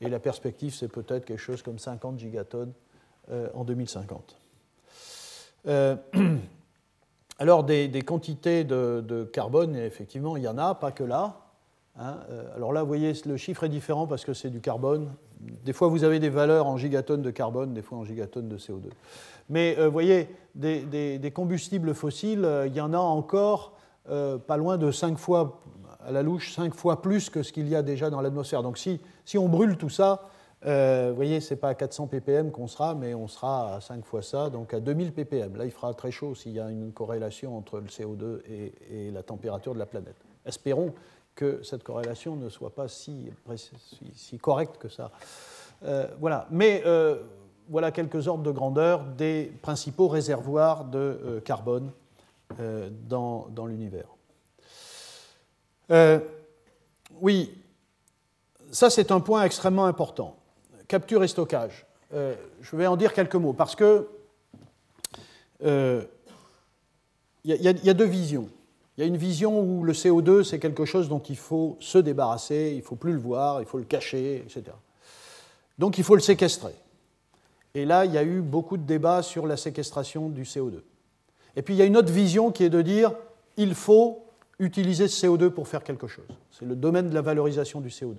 Et la perspective, c'est peut-être quelque chose comme 50 gigatonnes en 2050. (clears throat) alors, des, quantités de, carbone, effectivement, il y en a, pas que là. Hein, euh, alors là, vous voyez, le chiffre est différent parce que c'est du carbone. Des fois, vous avez des valeurs en gigatonnes de carbone, des fois en gigatonnes de CO2. Mais euh, vous voyez, des, combustibles fossiles, euh, il y en a encore pas loin de 5 fois, à la louche, 5 fois plus que ce qu'il y a déjà dans l'atmosphère. Donc si, on brûle tout ça, vous voyez, ce n'est pas à 400 ppm qu'on sera, mais on sera à 5 fois ça, donc à 2000 ppm. Là, il fera très chaud s'il y a une corrélation entre le CO2 et, la température de la planète. Espérons que cette corrélation ne soit pas si, correcte que ça. Euh, voilà. Mais euh, voilà quelques ordres de grandeur des principaux réservoirs de euh, carbone dans l'univers. oui, ça c'est un point extrêmement important. Capture et stockage. je vais en dire quelques mots parce que il y, y, a deux visions. Il y a une vision où le CO2, c'est quelque chose dont il faut se débarrasser, il faut plus le voir, il faut le cacher, etc. Donc il faut le séquestrer. Et là, il y a eu beaucoup de débats sur la séquestration du CO2. Et puis il y a une autre vision qui est de dire il faut utiliser ce CO2 pour faire quelque chose. C'est le domaine de la valorisation du CO2.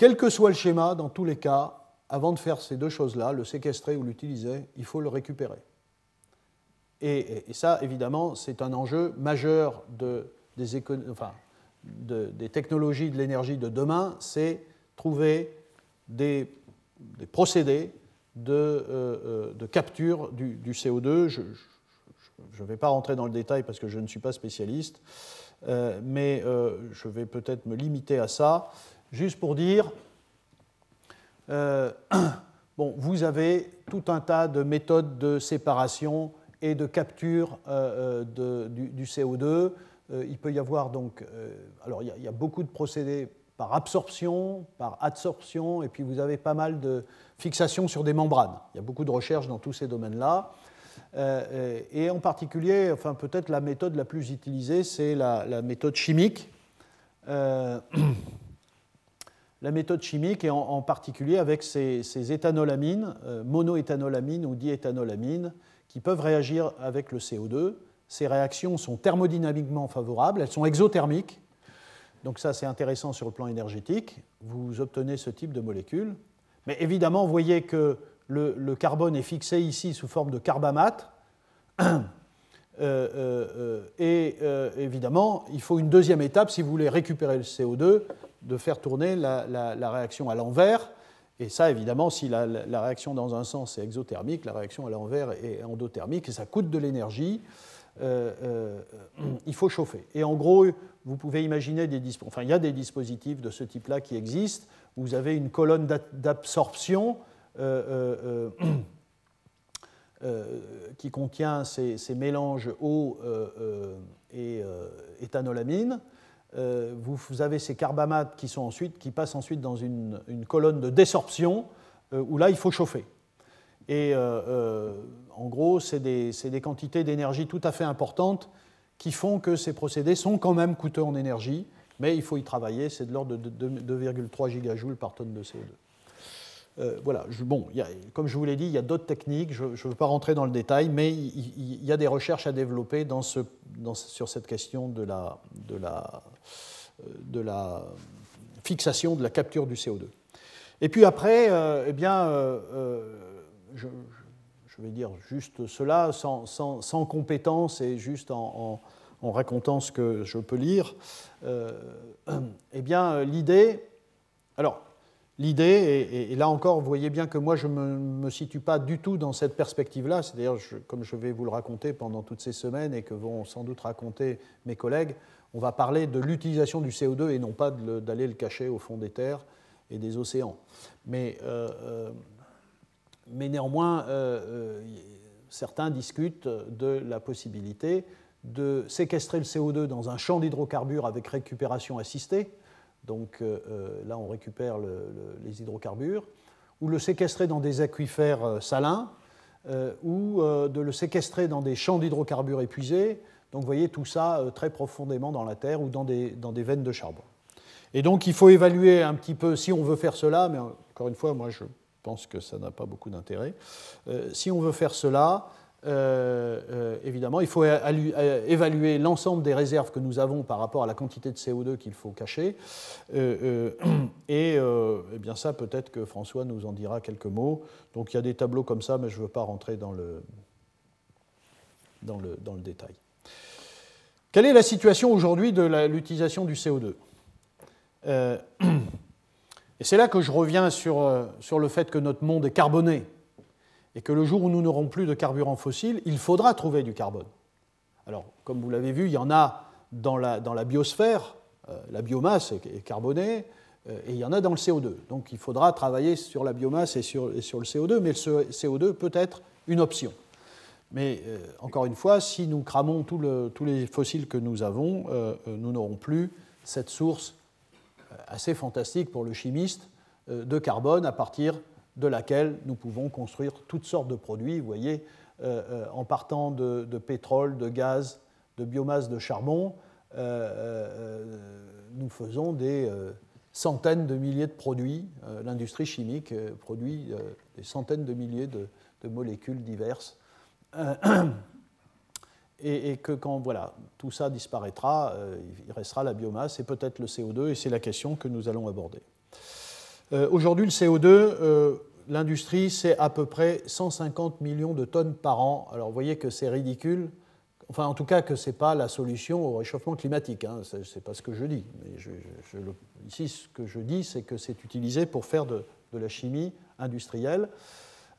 Quel que soit le schéma, dans tous les cas, avant de faire ces deux choses-là, le séquestrer ou l'utiliser, il faut le récupérer. Et, ça, évidemment, c'est un enjeu majeur de, des, technologies de l'énergie de demain, c'est trouver des, procédés de, euh, euh, de, capture du, CO2. Je ne vais pas rentrer dans le détail parce que je ne suis pas spécialiste, euh, mais je vais peut-être me limiter à ça, juste pour dire, (clears throat) bon, vous avez tout un tas de méthodes de séparation et de capture euh, euh, du, CO2. Euh, il peut y avoir donc, alors il y, a, beaucoup de procédés par absorption, par adsorption, et puis vous avez pas mal de fixations sur des membranes. Il y a beaucoup de recherches dans tous ces domaines-là. et en particulier, enfin peut-être la méthode la plus utilisée, c'est la, méthode chimique. (clears throat) la méthode chimique, et en, particulier avec ces, éthanolamines, monoéthanolamines ou diéthanolamines, qui peuvent réagir avec le CO2. Ces réactions sont thermodynamiquement favorables, elles sont exothermiques. Donc ça, c'est intéressant sur le plan énergétique. Vous obtenez ce type de molécules. Mais évidemment, vous voyez que le, carbone est fixé ici sous forme de carbamate. (clears throat) Euh, euh, euh, et évidemment, il faut une deuxième étape si vous voulez récupérer le CO2, de faire tourner la, réaction à l'envers. Et ça, évidemment, si la, réaction dans un sens est exothermique, la réaction à l'envers est endothermique, et ça coûte de l'énergie. il faut chauffer. Et en gros, vous pouvez imaginer des enfin, il y a des dispositifs de ce type-là qui existent. Vous avez une colonne d'absorption euh, euh, euh, qui contient ces, mélanges eau et éthanolamine. Vous, avez ces carbamates qui, sont ensuite, qui passent ensuite dans une, colonne de désorption où là il faut chauffer. Et en gros, c'est des, des, quantités d'énergie tout à fait importantes qui font que ces procédés sont quand même coûteux en énergie, mais il faut y travailler, c'est de l'ordre de 2,3 gigajoules par tonne de CO2. Euh, voilà, bon, comme je vous l'ai dit, il y a d'autres techniques, je ne veux pas rentrer dans le détail, mais il, y a des recherches à développer sur cette question euh, de la, fixation de la capture du CO2. Et puis après, euh, eh bien, je, vais dire juste cela, sans compétence et juste en, en, racontant ce que je peux lire. (clears throat) eh bien, l'idée, alors, L'idée, et, là encore, vous voyez bien que moi, je ne me, situe pas du tout dans cette perspective-là, c'est-à-dire, comme je vais vous le raconter pendant toutes ces semaines et que vont sans doute raconter mes collègues, on va parler de l'utilisation du CO2 et non pas d'aller le cacher au fond des terres et des océans. Mais, euh, euh, néanmoins, euh, certains discutent de la possibilité de séquestrer le CO2 dans un champ d'hydrocarbures avec récupération assistée, donc euh, euh, là on récupère les hydrocarbures, ou le séquestrer dans des aquifères euh, salins, ou de le séquestrer dans des champs d'hydrocarbures épuisés. Donc vous voyez tout ça très profondément dans la terre ou dans des, dans des veines de charbon. Et donc il faut évaluer un petit peu, si on veut faire cela, mais encore une fois, moi je pense que ça n'a pas beaucoup d'intérêt, si on veut faire cela, évidemment, il faut évaluer l'ensemble des réserves que nous avons par rapport à la quantité de CO2 qu'il faut cacher. Euh, et eh bien ça, peut-être que François nous en dira quelques mots. Donc il y a des tableaux comme ça, mais je ne veux pas rentrer dans le, dans le, dans le détail. Quelle est la situation aujourd'hui de l'utilisation du CO2 (clears throat) Et c'est là que je reviens sur, sur le fait que notre monde est carboné et que le jour où nous n'aurons plus de carburant fossile, il faudra trouver du carbone. Alors, comme vous l'avez vu, il y en a dans la, dans la biosphère, euh, la biomasse est, carbonée, euh, et il y en a dans le CO2. Donc il faudra travailler sur la biomasse et sur, sur le CO2, mais le CO2 peut être une option. Mais euh, encore une fois, si nous cramons tous les fossiles que nous avons, nous n'aurons plus cette source assez fantastique pour le chimiste de carbone à partir de laquelle nous pouvons construire toutes sortes de produits. Vous voyez, euh, euh, en partant de, pétrole, de gaz, de biomasse, de charbon, euh, nous faisons des centaines de milliers de produits. L'industrie chimique produit des centaines de milliers de, molécules diverses. (coughs) Et, que quand voilà, tout ça disparaîtra, il restera la biomasse et peut-être le CO2, et c'est la question que nous allons aborder. Aujourd'hui, le CO2, l'industrie, c'est à peu près 150 millions de tonnes par an. Alors vous voyez que c'est ridicule, enfin en tout cas que ce n'est pas la solution au réchauffement climatique, hein. ce n'est pas ce que je dis. Ici, ce que je dis, c'est que c'est utilisé pour faire de, la chimie industrielle.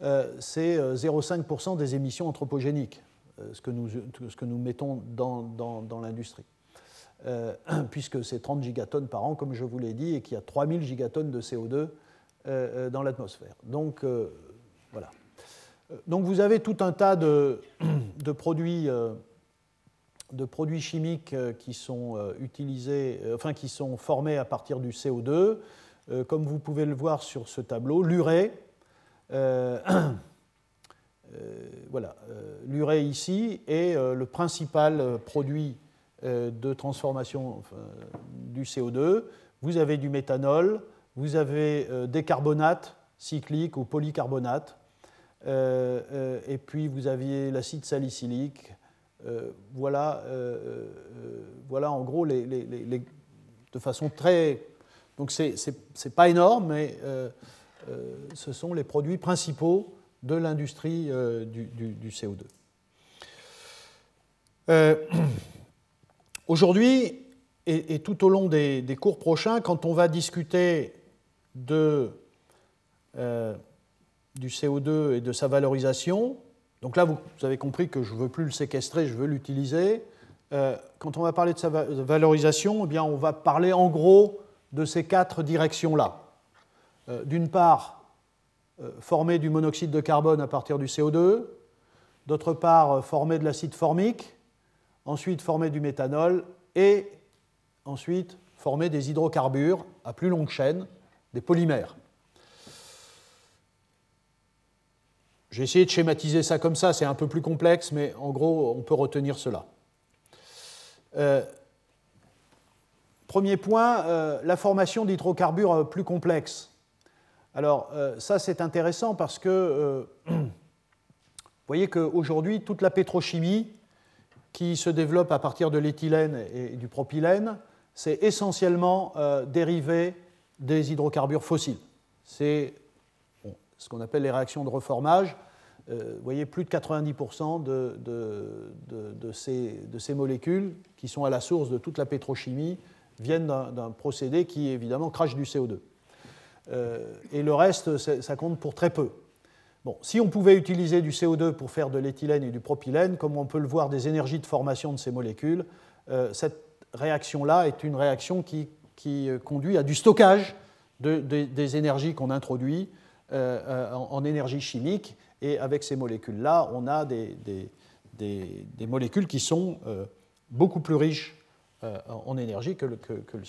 Euh, c'est 0,5% euh, des émissions anthropogéniques, euh, ce, que nous, mettons dans, l'industrie. (clears throat) puisque c'est 30 gigatonnes par an, comme je vous l'ai dit, et qu'il y a 3000 gigatonnes de CO2 euh, euh, dans l'atmosphère. Donc, euh, voilà. Donc, vous avez tout un tas de, (clears throat) de produits, de produits chimiques qui sont utilisés, enfin, qui sont formés à partir du CO2. Comme vous pouvez le voir sur ce tableau, l'urée, (clears throat) voilà, l'urée ici est le principal produit de transformation du CO2. Vous avez du méthanol, vous avez euh, des carbonates cycliques ou polycarbonates. et puis vous aviez l'acide salicylique. voilà, voilà en gros de façon très. Donc c'est n'est pas énorme, mais ce sont les produits principaux de l'industrie du, CO2. Aujourd'hui, et, tout au long des, cours prochains, quand on va discuter euh, du CO2 et de sa valorisation, donc là vous, avez compris que je ne veux plus le séquestrer, je veux l'utiliser. Euh, quand on va parler de sa valorisation, eh bien, on va parler en gros de ces quatre directions-là. Euh, d'une part, former du monoxyde de carbone à partir du CO2, d'autre part, former de l'acide formique, ensuite former du méthanol. Et ensuite former des hydrocarbures à plus longue chaîne, des polymères. J'ai essayé de schématiser ça comme ça, c'est un peu plus complexe, mais en gros, on peut retenir cela. Euh, premier point, euh, la formation d'hydrocarbures plus complexes. Alors, euh, ça, c'est intéressant parce que (clears throat) vous voyez qu'aujourd'hui, toute la pétrochimie qui se développe à partir de l'éthylène et du propylène c'est essentiellement euh, dérivé des hydrocarbures fossiles. C'est ce qu'on appelle les réactions de reformage. Euh, vous voyez, plus de 90% de, ces, molécules qui sont à la source de toute la pétrochimie viennent d'un procédé qui, évidemment, crache du CO2. Euh, et le reste, ça compte pour très peu. Bon, si on pouvait utiliser du CO2 pour faire de l'éthylène et du propylène, comme on peut le voir des énergies de formation de ces molécules, cette réaction-là est une réaction qui, euh, conduit à du stockage des énergies qu'on introduit euh, euh, en, énergie chimique. Et avec ces molécules-là, on a des, molécules qui sont beaucoup plus riches en énergie que le, que le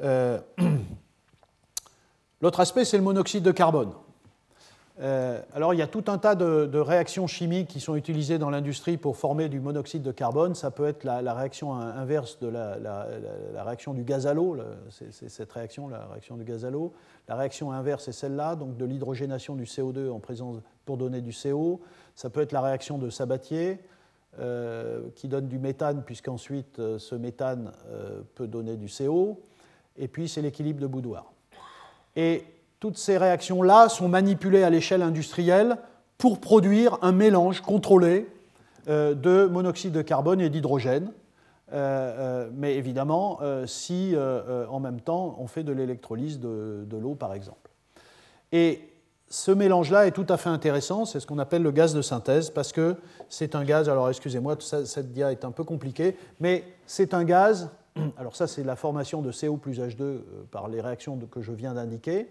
CO2. (clears throat) L'autre aspect, c'est le monoxyde de carbone. Euh, alors il y a tout un tas de, réactions chimiques qui sont utilisées dans l'industrie pour former du monoxyde de carbone. Ça peut être la, réaction inverse de la, réaction du gaz à l'eau, c'est cette réaction, la réaction du gaz à l'eau. La réaction inverse est celle-là, donc de l'hydrogénation du CO2 en présence pour donner du CO. Ça peut être la réaction de Sabatier euh, qui donne du méthane puisqu'ensuite euh, ce méthane peut donner du CO. Et puis c'est l'équilibre de boudoir. Et toutes ces réactions-là sont manipulées à l'échelle industrielle pour produire un mélange contrôlé euh, de monoxyde de carbone et d'hydrogène. Euh, euh, mais évidemment, si en même temps on fait de l'électrolyse de, l'eau, par exemple. Et ce mélange-là est tout à fait intéressant, c'est ce qu'on appelle le gaz de synthèse, parce que c'est un gaz, alors excusez-moi, cette dia est un peu compliquée, mais c'est un gaz, (clears throat) alors ça c'est la formation de CO plus H2 par les réactions que je viens d'indiquer,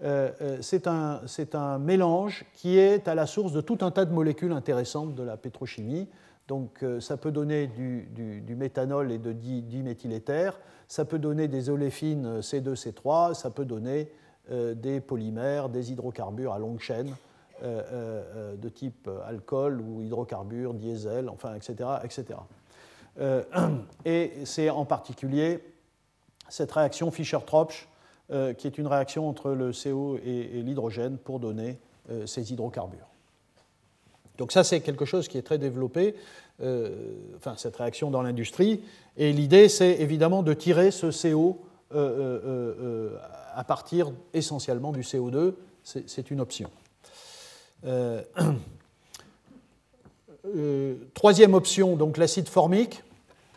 c'est un, mélange qui est à la source de tout un tas de molécules intéressantes de la pétrochimie. Donc euh, ça peut donner du, méthanol et de diméthyléther, ça peut donner des oléfines C2, C3, ça peut donner des polymères, des hydrocarbures à longue chaîne de type alcool ou hydrocarbures, diesel, enfin, etc. etc. (clears throat) et c'est en particulier cette réaction Fischer-Tropsch euh, qui est une réaction entre le CO et, l'hydrogène pour donner euh, ces hydrocarbures. Donc ça, c'est quelque chose qui est très développé, euh, enfin cette réaction dans l'industrie. Et l'idée, c'est évidemment de tirer ce CO à partir essentiellement du CO2. C'est une option. (clears throat) troisième option, donc l'acide formique.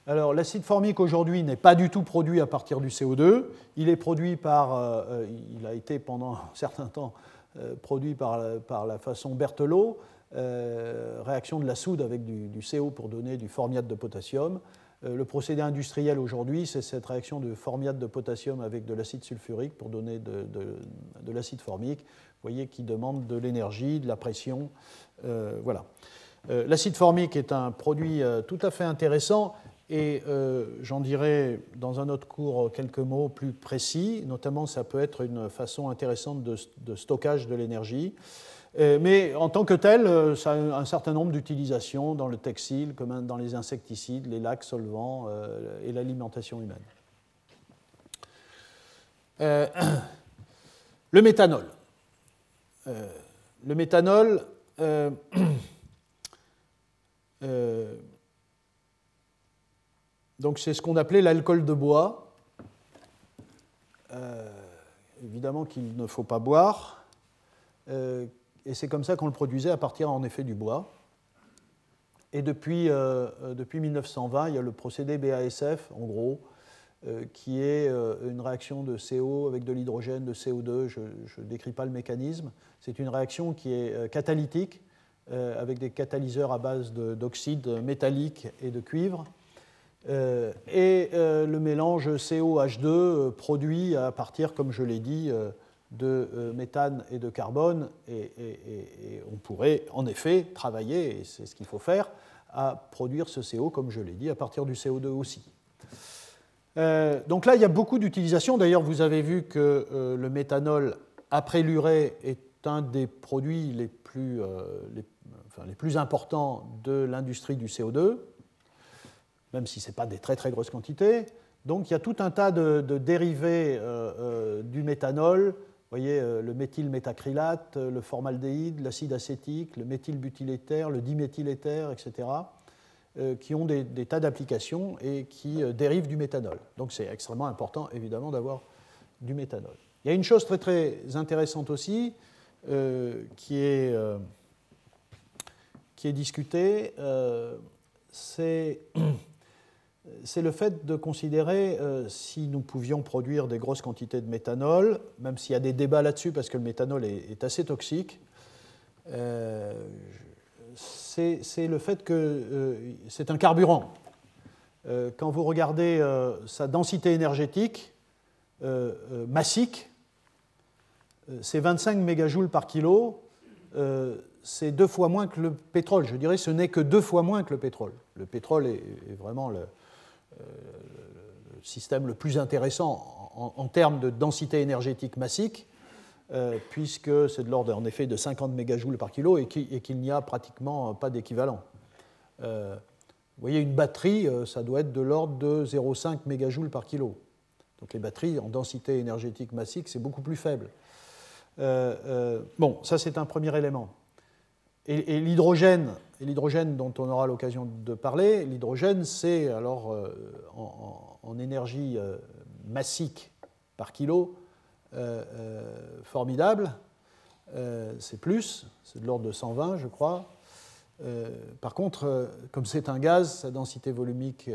Alors l'acide formique aujourd'hui n'est pas du tout produit à partir du CO2. Il est produit par, euh, euh, il a été pendant un certain temps euh, produit par, la façon Berthelot, réaction de la soude avec du, CO pour donner du formiate de potassium. le procédé industriel aujourd'hui, c'est cette réaction de formiate de potassium avec de l'acide sulfurique pour donner de, de, l'acide formique. Vous voyez qui demande de l'énergie, de la pression. voilà. L'acide formique est un produit tout à fait intéressant et euh, j'en dirai dans un autre cours quelques mots plus précis, notamment ça peut être une façon intéressante de, stockage de l'énergie. Euh, mais en tant que tel, euh, ça a un certain nombre d'utilisations dans le textile, comme dans les insecticides, les lacs solvants et l'alimentation humaine. (clears throat) le méthanol. le méthanol, (clears throat) donc c'est ce qu'on appelait l'alcool de bois. évidemment qu'il ne faut pas boire. et c'est comme ça qu'on le produisait à partir en effet du bois. Et depuis, depuis 1920, il y a le procédé BASF, en gros, euh, qui est euh, une réaction de CO avec de l'hydrogène, de CO2. Je ne décris pas le mécanisme. C'est une réaction qui est euh, catalytique, avec des catalyseurs à base d'oxyde métallique et de cuivre. Et le mélange CO-H2 produit à partir, comme je l'ai dit, de méthane et de carbone. et, on pourrait en effet travailler, et c'est ce qu'il faut faire, à produire ce CO, comme je l'ai dit, à partir du CO2 aussi. Euh, donc là, il y a beaucoup d'utilisations. D'ailleurs, vous avez vu que euh, le méthanol après l'urée est un des produits euh, les, plus importants de l'industrie du CO2, même si ce n'est pas des très très grosses quantités. Donc il y a tout un tas de, dérivés du méthanol. Vous voyez, le méthylmétacrylate, le formaldéhyde, l'acide acétique, le méthylbutyléther, le diméthyléther, etc. Euh, qui ont des, tas d'applications et qui euh, dérivent du méthanol. Donc c'est extrêmement important, évidemment, d'avoir du méthanol. Il y a une chose très très intéressante aussi euh, qui, est, qui est discutée, c'est (clears throat) c'est le fait de considérer si nous pouvions produire des grosses quantités de méthanol, même s'il y a des débats là-dessus parce que le méthanol est, assez toxique c'est le fait que euh, c'est un carburant. Euh, quand vous regardez euh, sa densité énergétique massique, c'est 25 mégajoules par kilo, c'est deux fois moins que le pétrole. Je dirais ce n'est que deux fois moins que le pétrole. Le pétrole est, vraiment le, système le plus intéressant en termes de densité énergétique massique. Euh, puisque c'est de l'ordre en effet de 50 mégajoules par kilo et qu'il n'y a pratiquement pas d'équivalent. Euh, vous voyez, une batterie, euh, ça doit être de l'ordre de 0,5 mégajoules par kilo. Donc les batteries en densité énergétique massique, c'est beaucoup plus faible. bon, ça c'est un premier élément. Et, l'hydrogène, l'hydrogène dont on aura l'occasion de parler, l'hydrogène c'est alors en, énergie massique par kilo, euh, euh, formidable. Euh, c'est plus, c'est de l'ordre de 120, je crois. par contre, comme c'est un gaz, sa densité volumique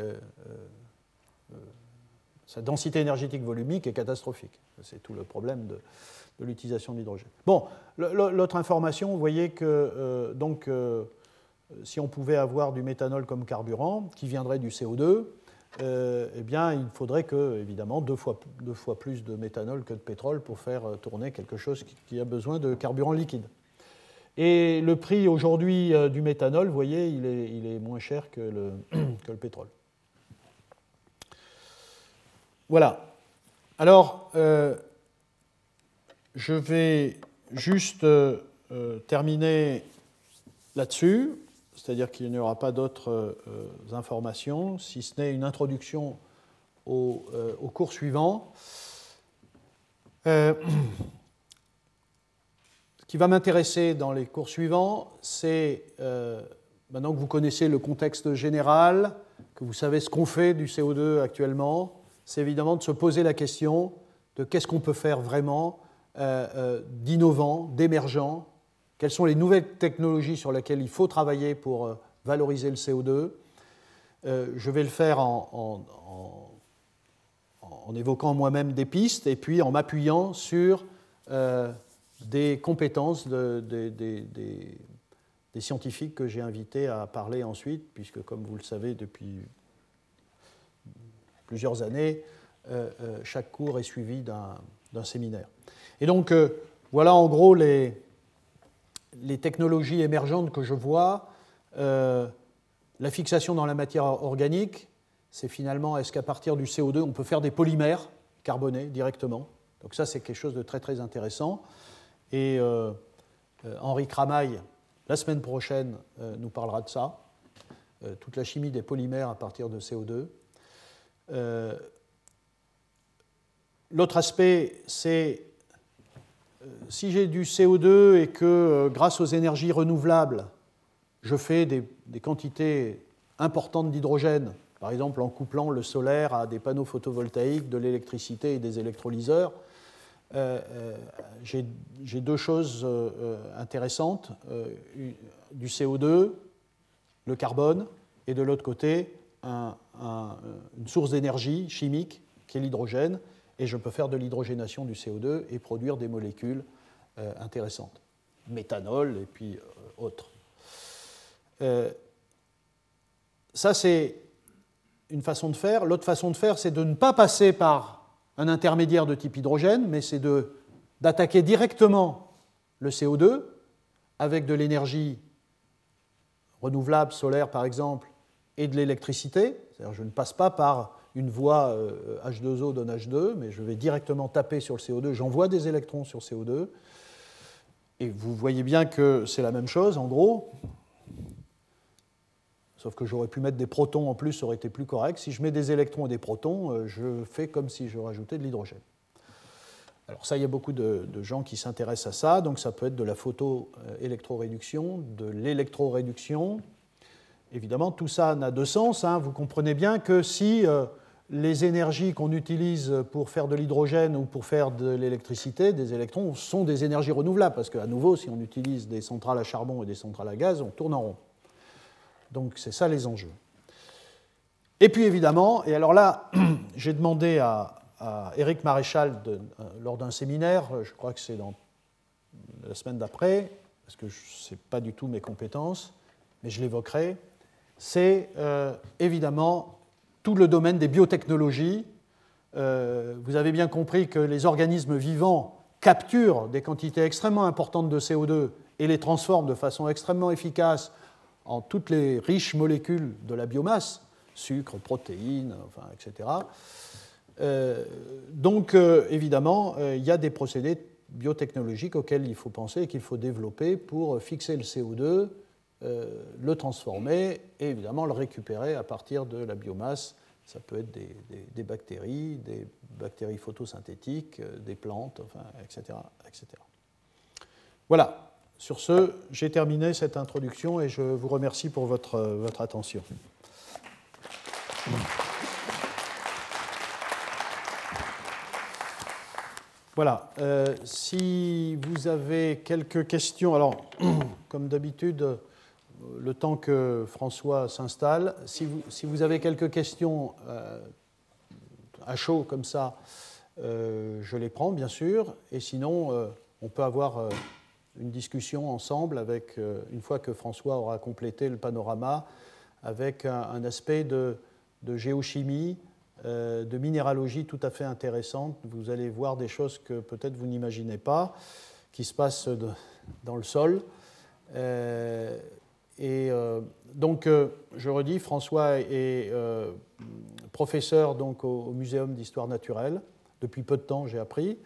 sa densité énergétique volumique est catastrophique. C'est tout le problème de, l'utilisation de l'hydrogène. Bon, l'autre information, vous voyez que donc, si on pouvait avoir du méthanol comme carburant, qui viendrait du CO2, euh, eh bien, il faudrait que, évidemment, deux fois, plus de méthanol que de pétrole pour faire euh, tourner quelque chose qui, a besoin de carburant liquide. Et le prix aujourd'hui euh, du méthanol, vous voyez, il est, moins cher (clears throat) que le, pétrole. Voilà. Alors, je vais juste terminer là-dessus c'est-à-dire qu'il n'y aura pas d'autres euh, informations, si ce n'est une introduction au, euh, cours suivant. Euh, ce qui va m'intéresser dans les cours suivants, c'est, maintenant que vous connaissez le contexte général, que vous savez ce qu'on fait du CO2 actuellement, c'est évidemment de se poser la question de qu'est-ce qu'on peut faire vraiment d'innovant, d'émergent, quelles sont les nouvelles technologies sur lesquelles il faut travailler pour euh, valoriser le CO2 euh, Je vais le faire en, évoquant moi-même des pistes et puis en m'appuyant sur euh, des compétences des scientifiques que j'ai invités à parler ensuite, puisque comme vous le savez depuis plusieurs années, chaque cours est suivi d'un séminaire. Et donc, voilà en gros les, les technologies émergentes que je vois, euh, la fixation dans la matière organique, c'est finalement est-ce qu'à partir du CO2, on peut faire des polymères carbonés directement? Donc ça, c'est quelque chose de très très intéressant. Et euh, euh, Henri Cramail, la semaine prochaine, nous parlera de ça, toute la chimie des polymères à partir de CO2. L'autre aspect, c'est si j'ai du CO2 et que grâce aux énergies renouvelables, je fais des, quantités importantes d'hydrogène, par exemple en couplant le solaire à des panneaux photovoltaïques, de l'électricité et des électrolyseurs, euh, euh, j'ai deux choses euh, intéressantes, du CO2, le carbone, et de l'autre côté, une source d'énergie chimique qui est l'hydrogène, et je peux faire de l'hydrogénation du CO2 et produire des molécules intéressantes, méthanol et puis autres. ça, c'est une façon de faire. L'autre façon de faire, c'est de ne pas passer par un intermédiaire de type hydrogène, mais c'est d'attaquer directement le CO2 avec de l'énergie renouvelable, solaire par exemple, et de l'électricité. C'est-à-dire je ne passe pas par une voie H2O euh, donne H2, mais je vais directement taper sur le CO2, j'envoie des électrons sur CO2. Et vous voyez bien que c'est la même chose, en gros. Sauf que j'aurais pu mettre des protons en plus, ça aurait été plus correct. Si je mets des électrons et des protons, euh, je fais comme si je rajoutais de l'hydrogène. Alors ça, il y a beaucoup de, gens qui s'intéressent à ça. Donc ça peut être de la photoélectroréduction, de l'électroréduction. Évidemment, tout ça n'a de sens. Hein. Vous comprenez bien que si euh, les énergies qu'on utilise pour faire de l'hydrogène ou pour faire de l'électricité, des électrons, sont des énergies renouvelables. Parce qu'à nouveau, si on utilise des centrales à charbon et des centrales à gaz, on tourne en rond. Donc c'est ça les enjeux. Et puis évidemment, et alors là, (clears throat) j'ai demandé à, Éric Maréchal euh, lors d'un séminaire, je crois que c'est dans la semaine d'après, parce que ce n'est pas du tout mes compétences, mais je l'évoquerai, c'est euh, évidemment tout le domaine des biotechnologies. Euh, vous avez bien compris que les organismes vivants capturent des quantités extrêmement importantes de CO2 et les transforment de façon extrêmement efficace en toutes les riches molécules de la biomasse, sucre, protéines, etc. Euh, donc, euh, évidemment, il y a des procédés biotechnologiques auxquels il faut penser et qu'il faut développer pour fixer le CO2, le transformer et évidemment le récupérer à partir de la biomasse. Ça peut être des, bactéries, des bactéries photosynthétiques, des plantes, etc., etc. Voilà, sur ce, j'ai terminé cette introduction et je vous remercie pour votre, votre attention. Voilà. Euh, si vous avez quelques questions, alors, (clears throat) comme d'habitude, le temps que François s'installe, si vous, avez quelques questions euh, à chaud comme ça, euh, je les prends, bien sûr. Et sinon, on peut avoir une discussion ensemble avec, euh, une fois que François aura complété le panorama, avec un, aspect de, géochimie, euh, de minéralogie tout à fait intéressante. Vous allez voir des choses que peut-être vous n'imaginez pas, qui se passent dans le sol. Euh, et donc, je redis, François est professeur donc, au, au Muséum d'histoire naturelle. Depuis peu de temps, j'ai appris.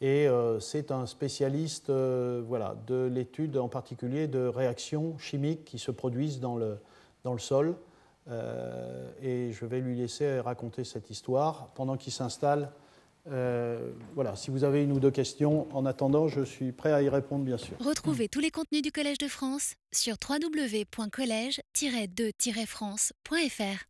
Et euh, c'est un spécialiste euh, voilà, de l'étude en particulier de réactions chimiques qui se produisent dans le, dans le sol. Euh, et je vais lui laisser raconter cette histoire pendant qu'il s'installe. Voilà, si vous avez une ou deux questions, en attendant, je suis prêt à y répondre, bien sûr. Retrouvez tous les contenus du Collège de France sur www.colège-2-france.fr.